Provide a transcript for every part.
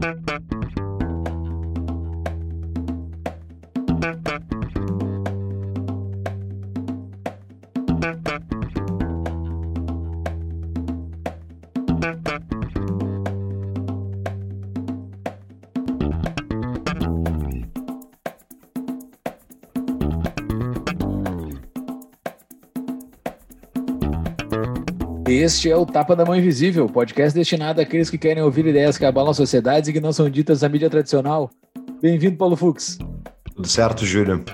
Thank you. Este é o Tapa da Mão Invisível, podcast destinado àqueles que querem ouvir ideias que abalam sociedades e que não são ditas na mídia tradicional. Bem-vindo, Paulo Fux. Tudo certo, Júlio?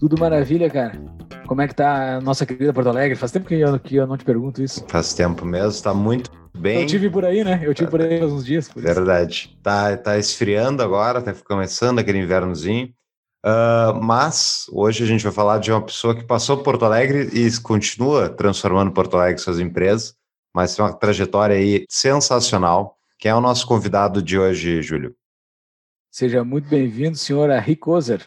Tudo maravilha, cara. Como é que tá a nossa querida Porto Alegre? Faz tempo que eu, que eu não te pergunto isso. Faz tempo mesmo, tá muito bem. Eu tive por aí, né? Eu tive por aí há uns dias. Verdade. Tá, tá esfriando agora, tá começando aquele invernozinho. Uh, mas hoje a gente vai falar de uma pessoa que passou por Porto Alegre e continua transformando Porto Alegre suas empresas, mas tem uma trajetória aí sensacional. Quem é o nosso convidado de hoje, Júlio? Seja muito bem-vindo, senhor Henrique Ozer.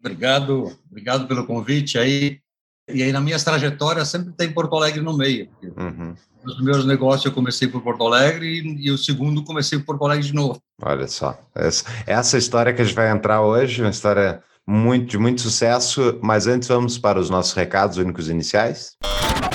Obrigado, obrigado pelo convite aí. E aí, na minha trajetória, sempre tem Porto Alegre no meio. Uhum. Nos meus negócios, eu comecei por Porto Alegre e, e, o segundo, comecei por Porto Alegre de novo. Olha só. Essa, essa história que a gente vai entrar hoje, uma história muito, de muito sucesso, mas antes vamos para os nossos recados únicos iniciais. Momento,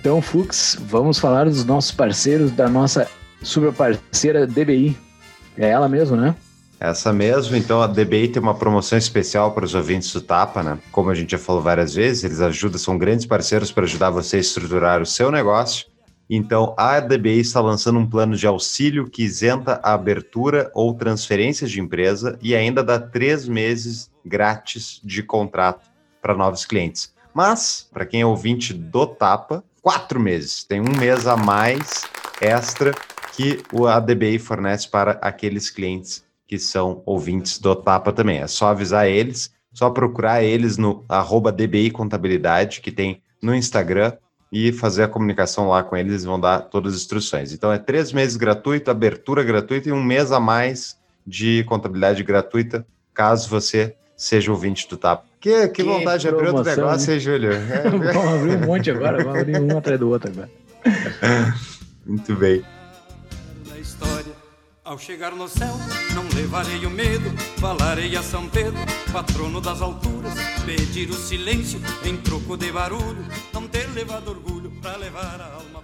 Então, Fux, vamos falar dos nossos parceiros, da nossa super parceira DBI. É ela mesmo, né? Essa mesmo, então a DBI tem uma promoção especial para os ouvintes do Tapa, né? Como a gente já falou várias vezes, eles ajudam, são grandes parceiros para ajudar você a estruturar o seu negócio. Então, a DBI está lançando um plano de auxílio que isenta a abertura ou transferências de empresa e ainda dá três meses grátis de contrato para novos clientes. Mas, para quem é ouvinte do Tapa, quatro meses. Tem um mês a mais extra que o ADBI fornece para aqueles clientes que são ouvintes do Tapa também. É só avisar eles, só procurar eles no arroba DBI Contabilidade, que tem no Instagram, e fazer a comunicação lá com eles, eles vão dar todas as instruções. Então é três meses gratuito, abertura gratuita e um mês a mais de contabilidade gratuita, caso você seja ouvinte do TAP. Que, que, que vontade de abrir outro negócio, hein, Júlio? É. vamos abrir um monte agora, vamos abrir um atrás do outro agora. Muito bem. Ao chegar no céu, não levarei o medo, falarei a São Pedro, patrono das alturas, pedir o silêncio em troco de barulho, não ter levado orgulho para levar a alma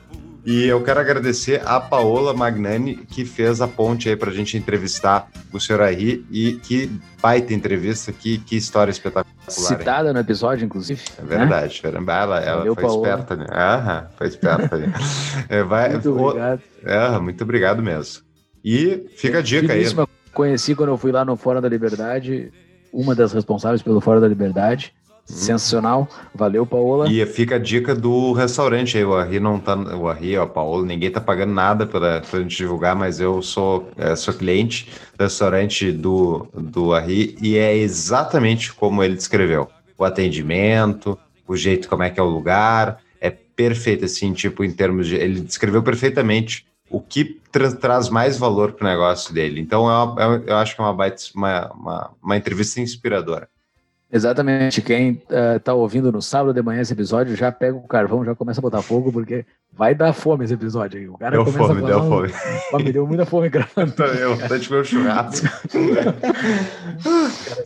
e eu quero agradecer a Paola Magnani, que fez a ponte aí para a gente entrevistar o senhor Ari. E que baita entrevista, que, que história espetacular. Citada hein? no episódio, inclusive. É verdade, né? ela, ela Valeu, foi Paola. esperta, né? Aham, foi esperta. né? é, vai, muito obrigado. É, muito obrigado mesmo. E fica a dica aí. Conheci quando eu fui lá no Fórum da Liberdade, uma das responsáveis pelo Fórum da Liberdade. Sensacional. Valeu, Paola. E fica a dica do restaurante aí. O Arri não tá. O Arri, ó, Paola, ninguém tá pagando nada para a gente divulgar, mas eu sou, é, sou cliente do restaurante do, do Arri e é exatamente como ele descreveu. O atendimento, o jeito como é que é o lugar, é perfeito, assim, tipo, em termos de. Ele descreveu perfeitamente o que tra traz mais valor para o negócio dele. Então, é uma, é, eu acho que é uma, baita, uma, uma, uma entrevista inspiradora. Exatamente. Quem está uh, ouvindo no sábado de manhã esse episódio já pega o carvão, já começa a botar fogo, porque vai dar fome esse episódio aí. O cara deu começa fome, a deu fome. Me deu muita fome gravando. Eu tô de meu churrasco. cara,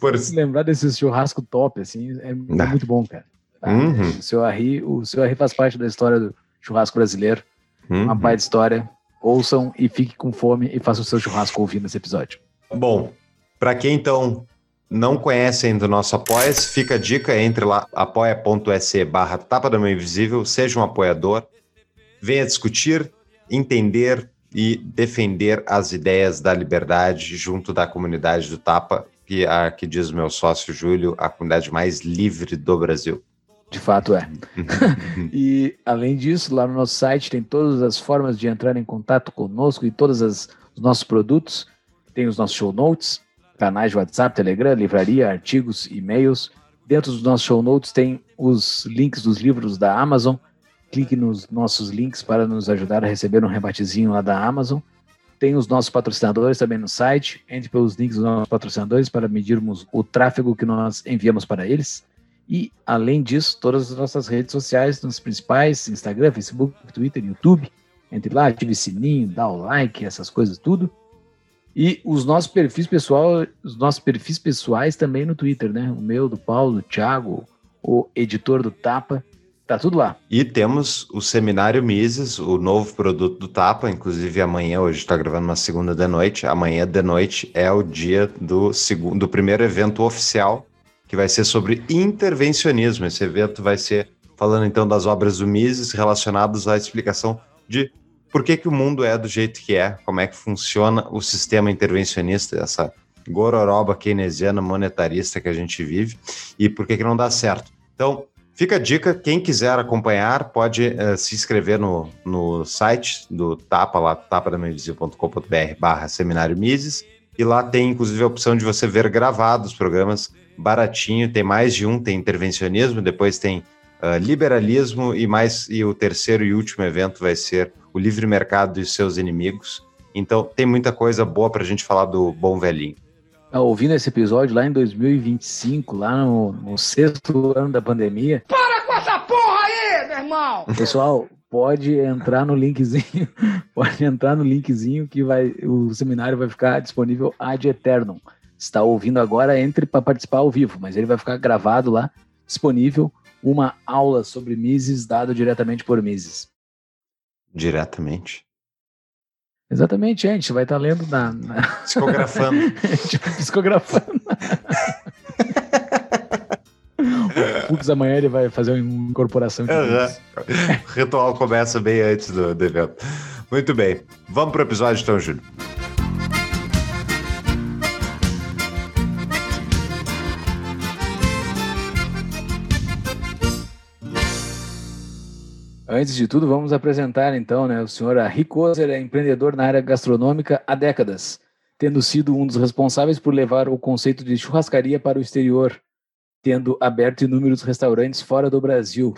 Por... Se lembrar desse churrasco top, assim, é, é muito bom, cara. Tá? Uhum. O seu Arri, o seu Arri faz parte da história do churrasco brasileiro. Uhum. Uma baita história. Ouçam e fique com fome e façam o seu churrasco ouvindo esse episódio. Bom, para quem então não conhece ainda o nosso apoia fica a dica, entre lá, apoia.se barra tapa da mão invisível, seja um apoiador, venha discutir, entender e defender as ideias da liberdade junto da comunidade do Tapa, que, a, que diz o meu sócio Júlio, a comunidade mais livre do Brasil. De fato é. e além disso, lá no nosso site tem todas as formas de entrar em contato conosco e todos os nossos produtos. Tem os nossos show notes, canais de WhatsApp, Telegram, livraria, artigos, e-mails. Dentro dos nossos show notes tem os links dos livros da Amazon. Clique nos nossos links para nos ajudar a receber um rebatezinho lá da Amazon. tem os nossos patrocinadores também no site. Entre pelos links dos nossos patrocinadores para medirmos o tráfego que nós enviamos para eles. E, além disso, todas as nossas redes sociais, nos principais, Instagram, Facebook, Twitter, YouTube. Entre lá, ative o sininho, dá o like, essas coisas tudo. E os nossos perfis pessoal, os nossos perfis pessoais também no Twitter, né? O meu, do Paulo, do Thiago, o editor do Tapa. Tá tudo lá. E temos o Seminário Mises, o novo produto do Tapa, inclusive amanhã, hoje está gravando uma segunda de noite, amanhã de noite é o dia do, segundo, do primeiro evento oficial, que vai ser sobre intervencionismo. Esse evento vai ser falando então das obras do Mises relacionadas à explicação de por que, que o mundo é do jeito que é, como é que funciona o sistema intervencionista, essa gororoba keynesiana monetarista que a gente vive? E por que, que não dá certo. Então, fica a dica, quem quiser acompanhar pode uh, se inscrever no, no site do Tapa, lá tapadamainvisível.com.br barra seminário Mises, e lá tem inclusive a opção de você ver gravados programas baratinho, tem mais de um, tem intervencionismo, depois tem uh, liberalismo e mais e o terceiro e último evento vai ser o livre mercado e seus inimigos. Então tem muita coisa boa para a gente falar do bom velhinho. Tá ouvindo esse episódio lá em 2025, lá no, no sexto ano da pandemia. Para com essa porra aí, meu irmão! Pessoal, pode entrar no linkzinho, pode entrar no linkzinho que vai, o seminário vai ficar disponível ad eternum. Está ouvindo agora, entre para participar ao vivo, mas ele vai ficar gravado lá, disponível, uma aula sobre Mises dada diretamente por Mises. Diretamente? Exatamente, a gente vai estar tá lendo na. na... Psicografando. Psicografando. o Fux amanhã ele vai fazer uma incorporação de uhum. O ritual começa bem antes do, do evento. Muito bem. Vamos para o episódio, então, Júlio. Antes de tudo, vamos apresentar então né, o senhor Ricoser, é empreendedor na área gastronômica há décadas, tendo sido um dos responsáveis por levar o conceito de churrascaria para o exterior, tendo aberto inúmeros restaurantes fora do Brasil.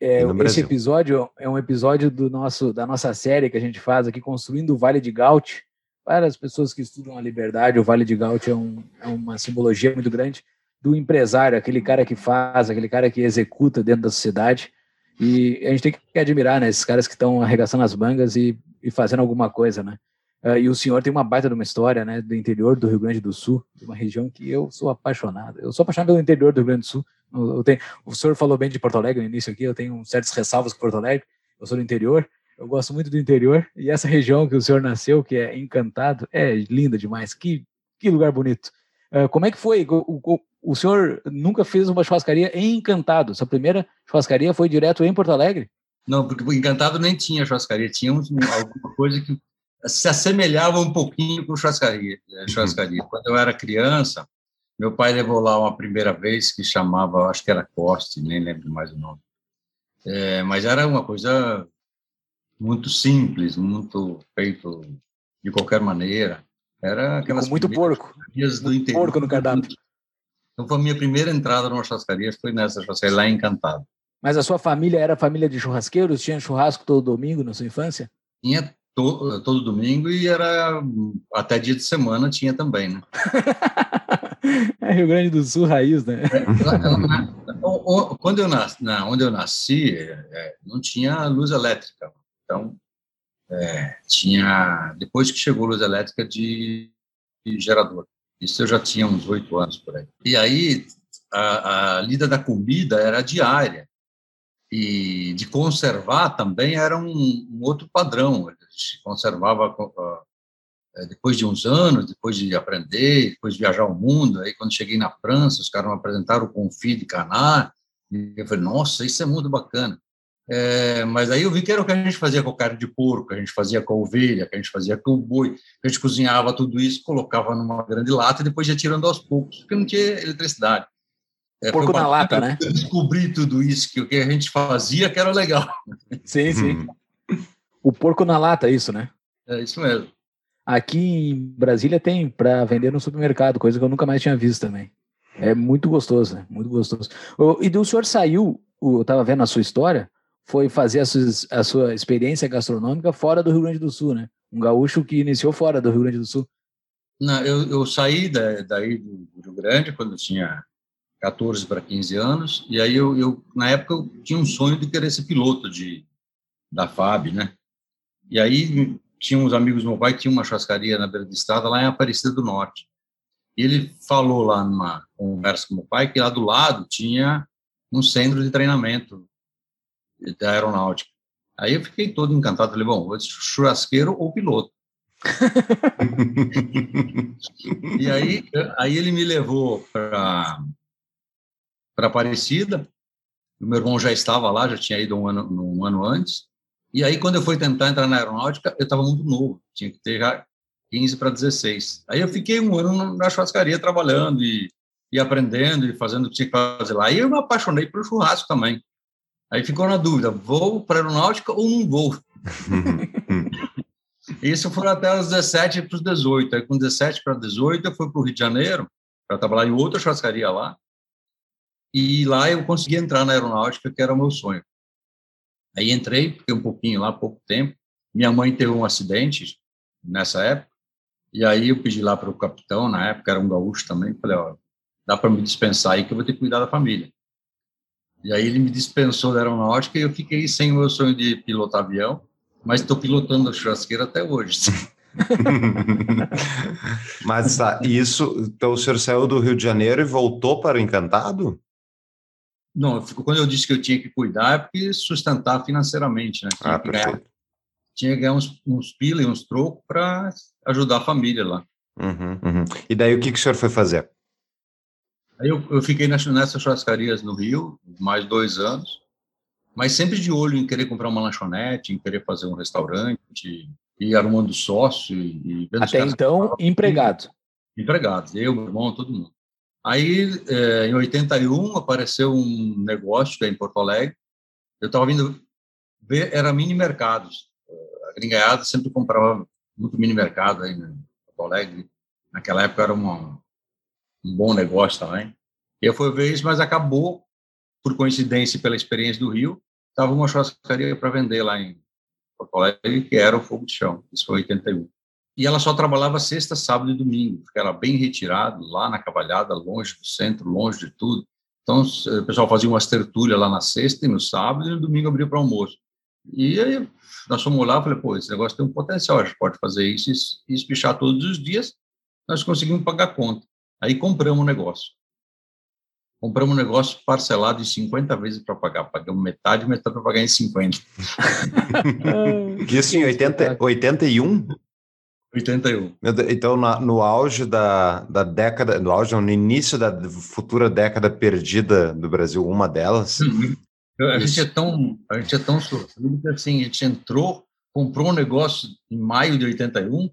É, esse Brasil. episódio é um episódio do nosso, da nossa série que a gente faz aqui, Construindo o Vale de Gaut. Para as pessoas que estudam a liberdade, o Vale de Gaut é, um, é uma simbologia muito grande do empresário, aquele cara que faz, aquele cara que executa dentro da sociedade e a gente tem que admirar, né, esses caras que estão arregaçando as mangas e, e fazendo alguma coisa, né? Uh, e o senhor tem uma baita de uma história, né, do interior do Rio Grande do Sul, de uma região que eu sou apaixonado. Eu sou apaixonado pelo interior do Rio Grande do Sul. Eu, eu tenho, o senhor falou bem de Porto Alegre no início aqui, eu tenho certas ressalvas com Porto Alegre. Eu sou do interior, eu gosto muito do interior e essa região que o senhor nasceu, que é Encantado, é linda demais. Que, que lugar bonito. Uh, como é que foi? O, o, o senhor nunca fez uma churrascaria em Encantado. Sua primeira churrascaria foi direto em Porto Alegre? Não, porque Encantado nem tinha churrascaria. Tinha um, alguma coisa que se assemelhava um pouquinho com churrascaria. Eh, churrascaria. Uhum. Quando eu era criança, meu pai levou lá uma primeira vez que chamava, acho que era Coste, nem lembro mais o nome. É, mas era uma coisa muito simples, muito feito de qualquer maneira. Era aquelas muito porco. Do muito porco no cardápio. Então, foi a minha primeira entrada numa churrascaria, foi nessa churrascaria, lá em Encantado. Mas a sua família era família de churrasqueiros? Tinha churrasco todo domingo na sua infância? Tinha to, todo domingo e era até dia de semana tinha também, né? é Rio Grande do Sul raiz, né? É, quando eu nasci, na, onde eu nasci, é, não tinha luz elétrica. Então, é, tinha depois que chegou luz elétrica de, de gerador. Isso eu já tinha uns oito anos por aí. E aí a, a lida da comida era diária e de conservar também era um, um outro padrão. Se conservava uh, depois de uns anos, depois de aprender, depois de viajar o mundo. Aí quando cheguei na França, os caras me apresentaram o confit de canar e eu falei, nossa, isso é muito bacana. É, mas aí eu vi que era o que a gente fazia com carne de porco, que a gente fazia com a ovelha, que a gente fazia com o boi, que a gente cozinhava tudo isso, colocava numa grande lata e depois ia tirando aos poucos, porque não tinha eletricidade. É, porco na lata, né? Eu descobri tudo isso, que o que a gente fazia que era legal. Sim, sim. o porco na lata, isso, né? É isso mesmo. Aqui em Brasília tem para vender no supermercado, coisa que eu nunca mais tinha visto também. É muito gostoso, né? Muito gostoso. E do senhor saiu, eu estava vendo a sua história, foi fazer a sua, a sua experiência gastronômica fora do Rio Grande do Sul, né? Um gaúcho que iniciou fora do Rio Grande do Sul. Não, eu, eu saí da, daí do Rio Grande quando eu tinha 14 para 15 anos, e aí eu, eu, na época, eu tinha um sonho de querer ser piloto de, da FAB, né? E aí tinha uns amigos meu pai tinha uma churrascaria na beira da estrada lá em Aparecida do Norte. E ele falou lá numa conversa com meu pai que lá do lado tinha um centro de treinamento da aeronáutica. Aí eu fiquei todo encantado, falei, bom, vou churrasqueiro ou piloto. e aí, aí ele me levou para para Aparecida. O meu irmão já estava lá, já tinha ido um ano, um ano antes. E aí, quando eu fui tentar entrar na aeronáutica, eu estava muito novo, tinha que ter já 15 para 16. Aí eu fiquei um ano na churrascaria trabalhando e, e aprendendo e fazendo o que tinha que fazer lá. E eu me apaixonei pelo churrasco também. Aí ficou na dúvida, vou para a aeronáutica ou não vou? Isso foi até os 17 para os 18. Aí, com 17 para 18, eu fui para o Rio de Janeiro para trabalhar em outra churrascaria lá. E lá eu consegui entrar na aeronáutica, que era o meu sonho. Aí entrei, fiquei um pouquinho lá, pouco tempo. Minha mãe teve um acidente nessa época, e aí eu pedi lá para o capitão, na época era um gaúcho também, falei, ó, dá para me dispensar aí que eu vou ter que cuidar da família. E aí ele me dispensou da aeronáutica e eu fiquei sem o meu sonho de pilotar avião, mas estou pilotando a churrasqueira até hoje. mas tá, isso, então o senhor saiu do Rio de Janeiro e voltou para o Encantado? Não, quando eu disse que eu tinha que cuidar é porque sustentar financeiramente, né? Tinha ah, que ganhar, tinha que ganhar uns, uns pila e uns trocos para ajudar a família lá. Uhum, uhum. E daí o que, que o senhor foi fazer? Aí eu, eu fiquei nessas, nessas churrascarias no Rio, mais dois anos, mas sempre de olho em querer comprar uma lanchonete, em querer fazer um restaurante, e arrumando sócio. E, e Até então, empregado. Empregado, eu, meu irmão, todo mundo. Aí, é, em 81, apareceu um negócio é em Porto Alegre. Eu estava vindo ver, era mini mercados. A gringaiada sempre comprava muito mini mercado aí em Porto Alegre. Naquela época era uma, um bom negócio também. E eu fui ver isso, mas acabou, por coincidência pela experiência do Rio, estava uma churrascaria para vender lá em Porto Alegre, que era o Fogo de Chão. Isso foi 81 e ela só trabalhava sexta, sábado e domingo, porque era bem retirado, lá na Cavalhada, longe do centro, longe de tudo. Então, o pessoal fazia umas tertúlias lá na sexta e no sábado, e no domingo abria para almoço. E aí, nós fomos lá, falei, pô, esse negócio tem um potencial, a gente pode fazer isso e espichar todos os dias, nós conseguimos pagar a conta. Aí compramos o negócio. Compramos um negócio parcelado em 50 vezes para pagar. Pagamos metade, metade para pagar em 50. Isso em 80, 81? 81. Então, no auge da, da década, no auge, no início da futura década perdida do Brasil, uma delas. Uhum. A gente, é tão, a gente é tão sofrido que assim, a gente entrou, comprou um negócio em maio de 81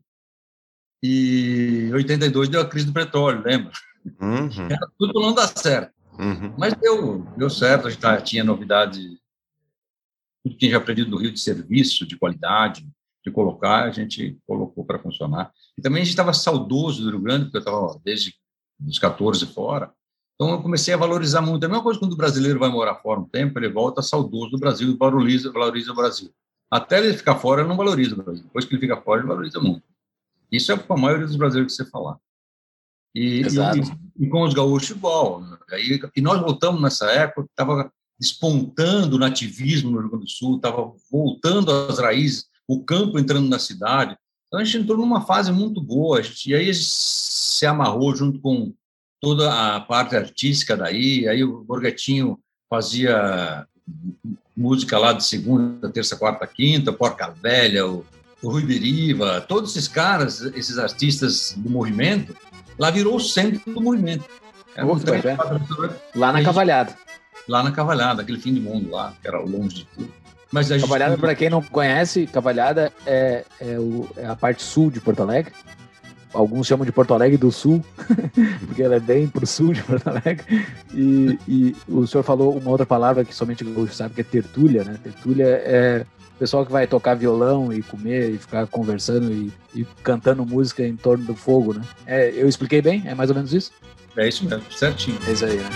e 82 deu a crise do petróleo, lembra? Uhum. Era tudo não dar certo. Uhum. Mas deu, deu certo, a gente tá, tinha novidade, tudo que a gente aprendido no Rio de serviço, de qualidade, de colocar, a gente colocou para funcionar. E também a gente estava saudoso do Rio Grande, porque eu estava desde os 14 fora. Então eu comecei a valorizar muito. A mesma coisa quando o brasileiro vai morar fora um tempo, ele volta saudoso do Brasil e valoriza, valoriza o Brasil. Até ele ficar fora, ele não valoriza o Brasil. Depois que ele fica fora, ele valoriza muito. Isso é com a maioria dos brasileiros que você falar. E, e, e, com os gaúchos, igual. Aí, e nós voltamos nessa época, estava despontando o nativismo no Rio Grande do Sul, estava voltando às raízes o campo entrando na cidade. Então a gente entrou numa fase muito boa, gente, e aí a gente se amarrou junto com toda a parte artística daí, aí o Borgetinho fazia música lá de segunda, terça, quarta, quinta, Porca Velha, o, o Rui Beriva, todos esses caras, esses artistas do movimento, lá virou o centro do movimento. Era é. Lá na Cavalhada. Lá na Cavalhada, aquele fim de mundo lá, que era longe de tudo. Mas a Cavalhada, gente... para quem não conhece, Cavalhada é, é, o, é, a parte sul de Porto Alegre. Alguns chamam de Porto Alegre do Sul, porque ela é bem pro sul de Porto Alegre. E, e o senhor falou uma outra palavra que somente o Gaúcho sabe, que é tertúlia, né? Tertúlia é pessoal que vai tocar violão e comer e ficar conversando e, e cantando música em torno do fogo, né? É, eu expliquei bem? É mais ou menos isso? É isso mesmo, certinho. É isso aí, né?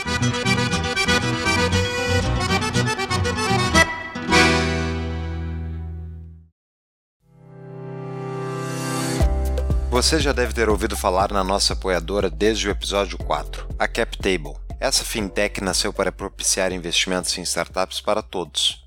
Você já deve ter ouvido falar na nossa apoiadora desde o episódio 4, a CapTable. Essa fintech nasceu para propiciar investimentos em startups para todos.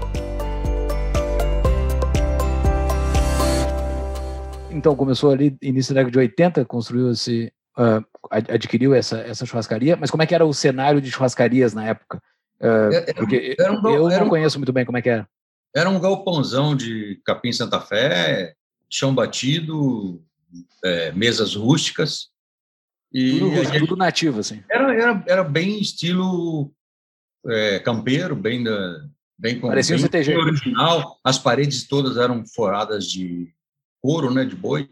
Então, começou ali início da década de 80, construiu esse, uh, adquiriu essa, essa churrascaria, mas como é que era o cenário de churrascarias na época? Uh, porque era um, eu não um, conheço muito bem como é que era. Era um galpãozão de capim Santa Fé, chão batido, é, mesas rústicas. E tudo, gente, tudo nativo, assim. Era, era, era bem estilo é, campeiro, bem, da, bem, Parecia bem um CTG. original. As paredes todas eram foradas de couro, né, de boi.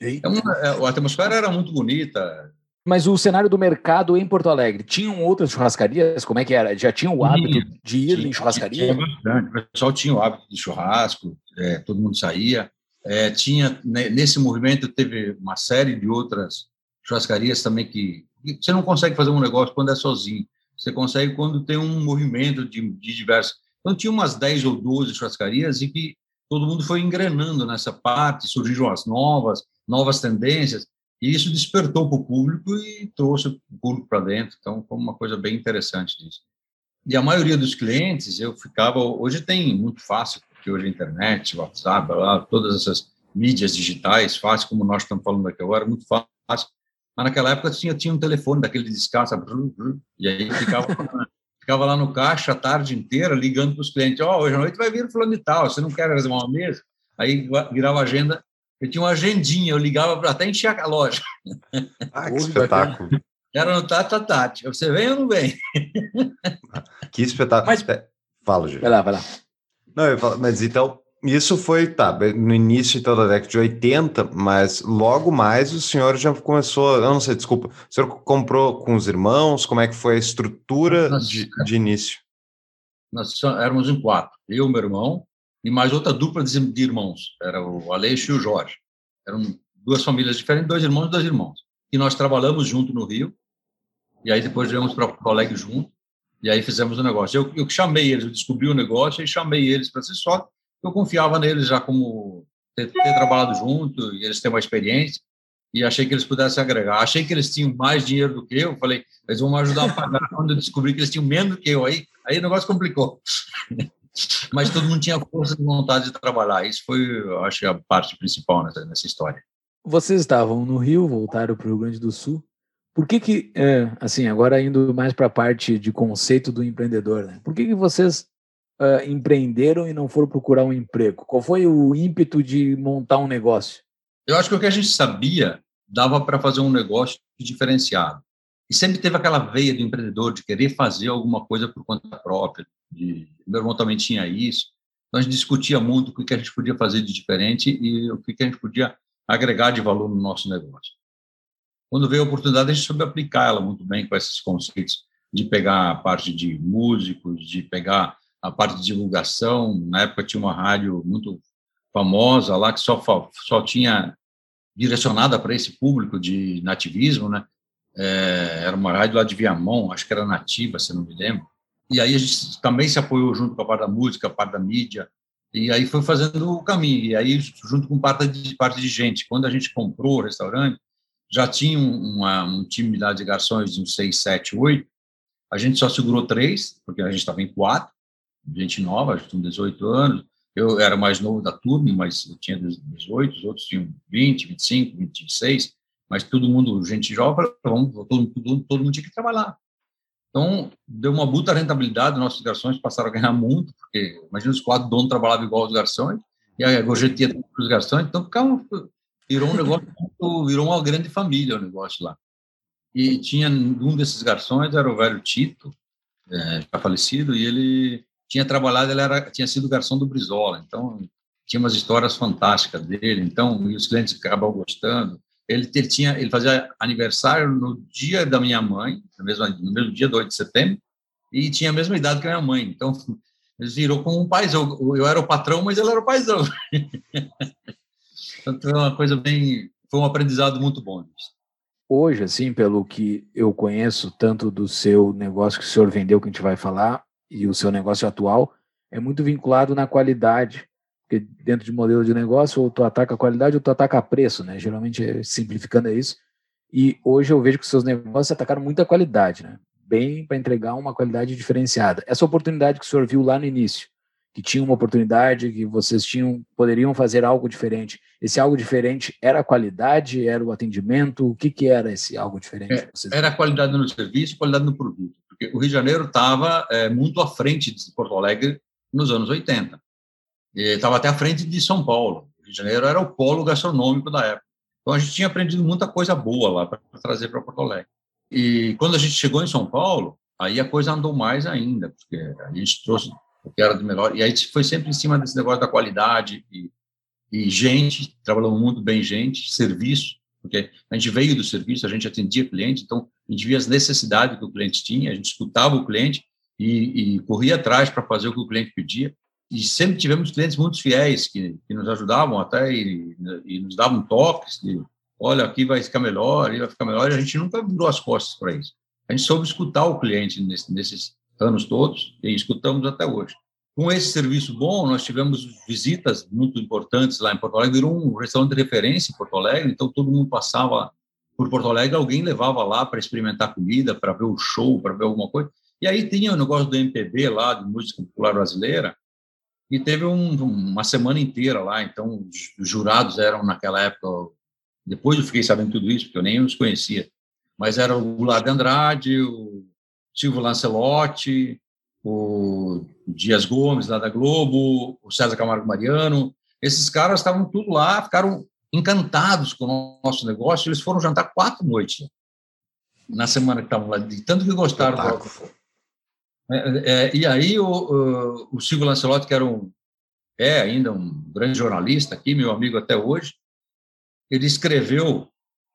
É uma, é, a atmosfera era muito bonita. Mas o cenário do mercado em Porto Alegre, tinham outras churrascarias? Como é que era? Já tinham o hábito de ir tinha, em churrascaria? Tinha bastante. O pessoal tinha o hábito de churrasco, é, todo mundo saía. É, tinha Nesse movimento teve uma série de outras churrascarias também que... Você não consegue fazer um negócio quando é sozinho. Você consegue quando tem um movimento de, de diversos... Então tinha umas 10 ou 12 churrascarias e que todo mundo foi engrenando nessa parte, surgiram as novas, novas tendências. E isso despertou para o público e trouxe o público para dentro. Então, foi uma coisa bem interessante disso. E a maioria dos clientes, eu ficava. Hoje tem muito fácil, porque hoje a internet, WhatsApp, lá, todas essas mídias digitais, fácil, como nós estamos falando aqui agora, muito fácil. Mas naquela época tinha, tinha um telefone daquele de descassa, e aí ficava, ficava lá no caixa a tarde inteira ligando para os clientes: Ó, oh, hoje à noite vai vir o fulano de tal, você não quer reservar uma mesa? Aí virava agenda eu tinha uma agendinha, eu ligava para até encher a loja. Ah, que espetáculo. Era no Tata Tati. Você vem ou não vem? Que espetáculo. Mas... É, fala, Gil. Vai lá, vai lá. Não, falo, mas então, isso foi, tá, no início então, da década de 80, mas logo mais o senhor já começou, eu não sei, desculpa, o senhor comprou com os irmãos, como é que foi a estrutura nós, de, de início? Nós éramos em quatro, eu, meu irmão, e mais outra dupla de irmãos, era o Aleixo e o Jorge. Eram duas famílias diferentes, dois irmãos e dois irmãos. E nós trabalhamos junto no Rio, e aí depois viemos para o colégio junto, e aí fizemos o negócio. Eu, eu chamei eles, eu descobri o negócio e chamei eles para ser só. Eu confiava neles já como ter, ter trabalhado junto, e eles têm uma experiência, e achei que eles pudessem agregar. Achei que eles tinham mais dinheiro do que eu, falei, eles vão me ajudar a pagar. Quando eu descobri que eles tinham menos do que eu, aí, aí o negócio complicou mas todo mundo tinha força de vontade de trabalhar. Isso foi, eu acho, a parte principal nessa, nessa história. Vocês estavam no Rio, voltaram para o Rio Grande do Sul. Por que que, é, assim, agora indo mais para a parte de conceito do empreendedor, né? Por que que vocês uh, empreenderam e não foram procurar um emprego? Qual foi o ímpeto de montar um negócio? Eu acho que o que a gente sabia dava para fazer um negócio diferenciado. E sempre teve aquela veia do empreendedor de querer fazer alguma coisa por conta própria, de, meu irmão também tinha isso. Então, a gente discutia muito o que a gente podia fazer de diferente e o que a gente podia agregar de valor no nosso negócio. Quando veio a oportunidade, a gente soube aplicar ela muito bem com esses conceitos de pegar a parte de músicos, de pegar a parte de divulgação. Na época tinha uma rádio muito famosa lá que só, só tinha direcionada para esse público de nativismo, né? É, era uma rádio lá de Viamão, acho que era nativa, se não me lembro. E aí a gente também se apoiou junto com a parte da música, a parte da mídia, e aí foi fazendo o caminho. E aí, junto com parte de, parte de gente, quando a gente comprou o restaurante, já tinha uma, um time lá de garçons de uns seis, sete, oito. A gente só segurou três, porque a gente estava em quatro, gente nova, gente tinha 18 anos. Eu era mais novo da turma, mas eu tinha 18, os outros tinham 20, 25, 26, mas todo mundo, gente jovem, vamos, todo, todo, todo mundo tinha que trabalhar. Então, deu uma bruta rentabilidade, nossos garçons passaram a ganhar muito, porque imagina os quatro donos trabalhavam igual os garçons, e a gorjetia os garçons, então ficava, virou um negócio, virou uma grande família o negócio lá. E tinha um desses garçons, era o velho Tito, é, já falecido, e ele tinha trabalhado, ele era, tinha sido garçom do Brizola, então tinha umas histórias fantásticas dele, então, e os clientes acabam gostando. ele, ele, tinha, ele fazia aniversário no dia da minha mãe, no mesmo, no mesmo dia, 8 de setembro, e tinha a mesma idade que a minha mãe. Então, ele virou como um paizão. Eu era o patrão, mas ele era o paizão. então, foi uma coisa bem... Foi um aprendizado muito bom. Hoje, assim, pelo que eu conheço, tanto do seu negócio que o senhor vendeu, que a gente vai falar, e o seu negócio atual, é muito vinculado na qualidade porque dentro de modelo de negócio, ou tu ataca a qualidade ou tu ataca preço, né? Geralmente, simplificando é isso. E hoje eu vejo que seus negócios atacaram muita qualidade, né? Bem para entregar uma qualidade diferenciada. Essa oportunidade que o senhor viu lá no início, que tinha uma oportunidade, que vocês tinham, poderiam fazer algo diferente. Esse algo diferente era a qualidade, era o atendimento? O que, que era esse algo diferente? É, era a qualidade no serviço, qualidade no produto. Porque o Rio de Janeiro estava é, muito à frente de Porto Alegre nos anos 80 estava até à frente de São Paulo. Rio de Janeiro era o polo gastronômico da época. Então a gente tinha aprendido muita coisa boa lá para trazer para Porto Alegre. E quando a gente chegou em São Paulo, aí a coisa andou mais ainda, porque a gente trouxe o que era de melhor. E aí foi sempre em cima desse negócio da qualidade e, e gente, trabalhamos muito bem gente, serviço, porque a gente veio do serviço, a gente atendia cliente, então a gente via as necessidades que o cliente tinha, a gente escutava o cliente e, e corria atrás para fazer o que o cliente pedia e sempre tivemos clientes muito fiéis que, que nos ajudavam até e, e, nos davam toques de, olha, aqui vai ficar melhor, ali vai ficar melhor, e a gente nunca virou as costas para isso. A gente soube escutar o cliente nesse, nesses anos todos e escutamos até hoje. Com esse serviço bom, nós tivemos visitas muito importantes lá em Porto Alegre, virou um restaurante de referência em Porto Alegre, então todo mundo passava por Porto Alegre, alguém levava lá para experimentar comida, para ver o show, para ver alguma coisa. E aí tinha o negócio do MPB lá, de música popular brasileira, e teve um, uma semana inteira lá. Então, os jurados eram, naquela época, depois eu fiquei sabendo tudo isso, porque eu nem os conhecia, mas era o de Andrade, o Silvio Lancelotti, o Dias Gomes, lá da Globo, o César Camargo Mariano. Esses caras estavam tudo lá, ficaram encantados com o nosso negócio. Eles foram jantar quatro noites na semana que estavam lá, de tanto que gostaram do, é, é, e aí o, o, Silvio Lancelotti, que era um, é ainda um grande jornalista aqui, meu amigo até hoje, ele escreveu,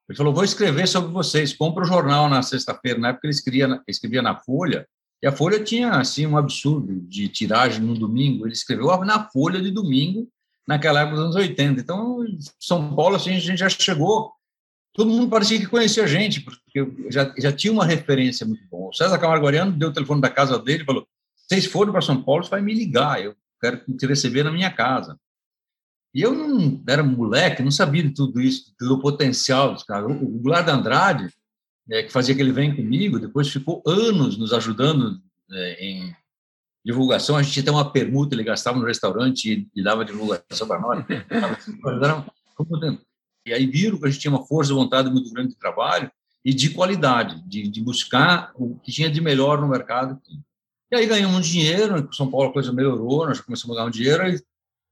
ele falou, vou escrever sobre vocês, compra o jornal na sexta-feira, na época ele escrevia, escrevia na Folha, e a Folha tinha, assim, um absurdo de tiragem no domingo, ele escreveu na Folha de domingo, naquela época dos anos 80. Então, São Paulo, assim, a gente já chegou todo mundo parecia que conhecia a gente, porque já, já tinha uma referência muito boa. O César Camargo Ariano deu o telefone da casa dele e falou: vocês forem para São Paulo, você vai me ligar, eu quero te receber na minha casa. E eu não era moleque, não sabia de tudo isso, do potencial dos caras. O Goulart Andrade, é, que fazia aquele Vem Comigo, depois ficou anos nos ajudando é, em divulgação. A gente tinha uma permuta, ele gastava no restaurante e, e dava divulgação para nós. E aí viram que a gente tinha uma força de vontade muito grande de trabalho e de qualidade, de, de buscar o que tinha de melhor no mercado. E aí ganhamos dinheiro, São Paulo a coisa melhorou, nós começamos a ganhar um dinheiro, e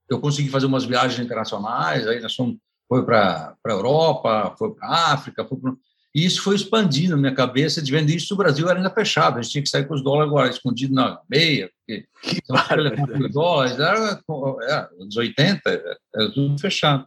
eu consegui fazer umas viagens internacionais, aí nós fomos, foi para a Europa, foi para a África, foi pra... e isso foi expandindo na minha cabeça, de vendo isso, o Brasil era ainda fechado, a gente tinha que sair com os dólares agora escondidos na meia, porque os dólares, era, era, nos 80, era tudo fechado.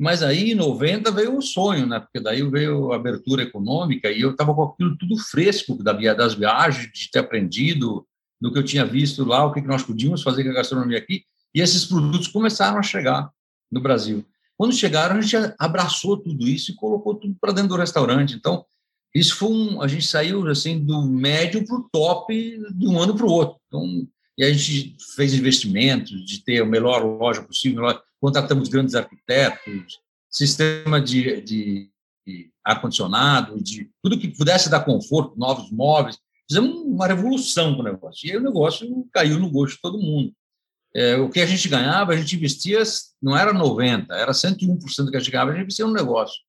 Mas aí, em 90, veio o sonho, né? Porque daí veio a abertura econômica e eu estava com aquilo tudo fresco da, das viagens, de ter aprendido, do que eu tinha visto lá, o que nós podíamos fazer com a gastronomia aqui. E esses produtos começaram a chegar no Brasil. Quando chegaram, a gente abraçou tudo isso e colocou tudo para dentro do restaurante. Então, isso foi um. A gente saiu assim do médio para o top de um ano para o outro. Então, e a gente fez investimentos de ter a melhor loja possível. Melhor, contratamos grandes arquitetos, sistema de, de, de ar-condicionado, de tudo que pudesse dar conforto, novos móveis. Fizemos uma revolução com o negócio. E aí o negócio caiu no gosto de todo mundo. É, o que a gente ganhava, a gente investia, não era 90%, era 101% do que a gente ganhava, a gente investia no negócio.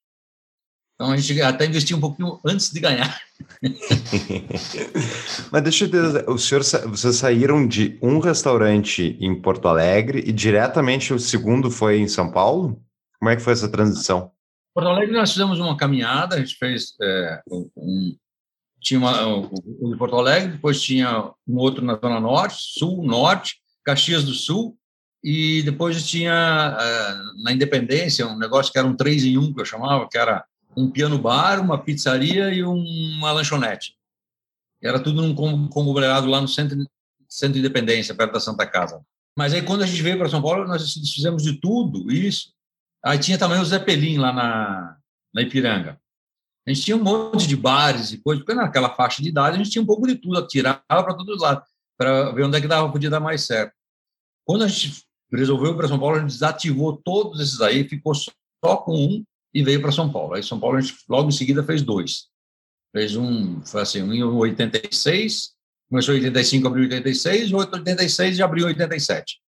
Então a gente até investia um pouquinho antes de ganhar. Mas deixa eu dizer, o senhor, vocês saíram de um restaurante em Porto Alegre e diretamente o segundo foi em São Paulo? Como é que foi essa transição? Porto Alegre nós fizemos uma caminhada, a gente fez é, um, tinha uma, o, de Porto Alegre, depois tinha um outro na Zona Norte, Sul, Norte, Caxias do Sul, e depois tinha é, na Independência um negócio que era um três em um que eu chamava, que era um piano bar, uma pizzaria e uma lanchonete. Era tudo num conglomerado lá no centro, centro de Independência, perto da Santa Casa. Mas aí, quando a gente veio para São Paulo, nós fizemos de tudo isso. Aí tinha também o Zeppelin lá na, na Ipiranga. A gente tinha um monte de bares e coisas, porque naquela faixa de idade a gente tinha um pouco de tudo, tirava para todos os lados, para ver onde é que dava, podia dar mais certo. Quando a gente resolveu para São Paulo, a gente desativou todos esses aí, ficou só com um e veio para São Paulo. Aí São Paulo a gente logo em seguida fez dois. Fez um, foi assim, um em 86, começou em 85, abriu 86, 86 e abriu 87.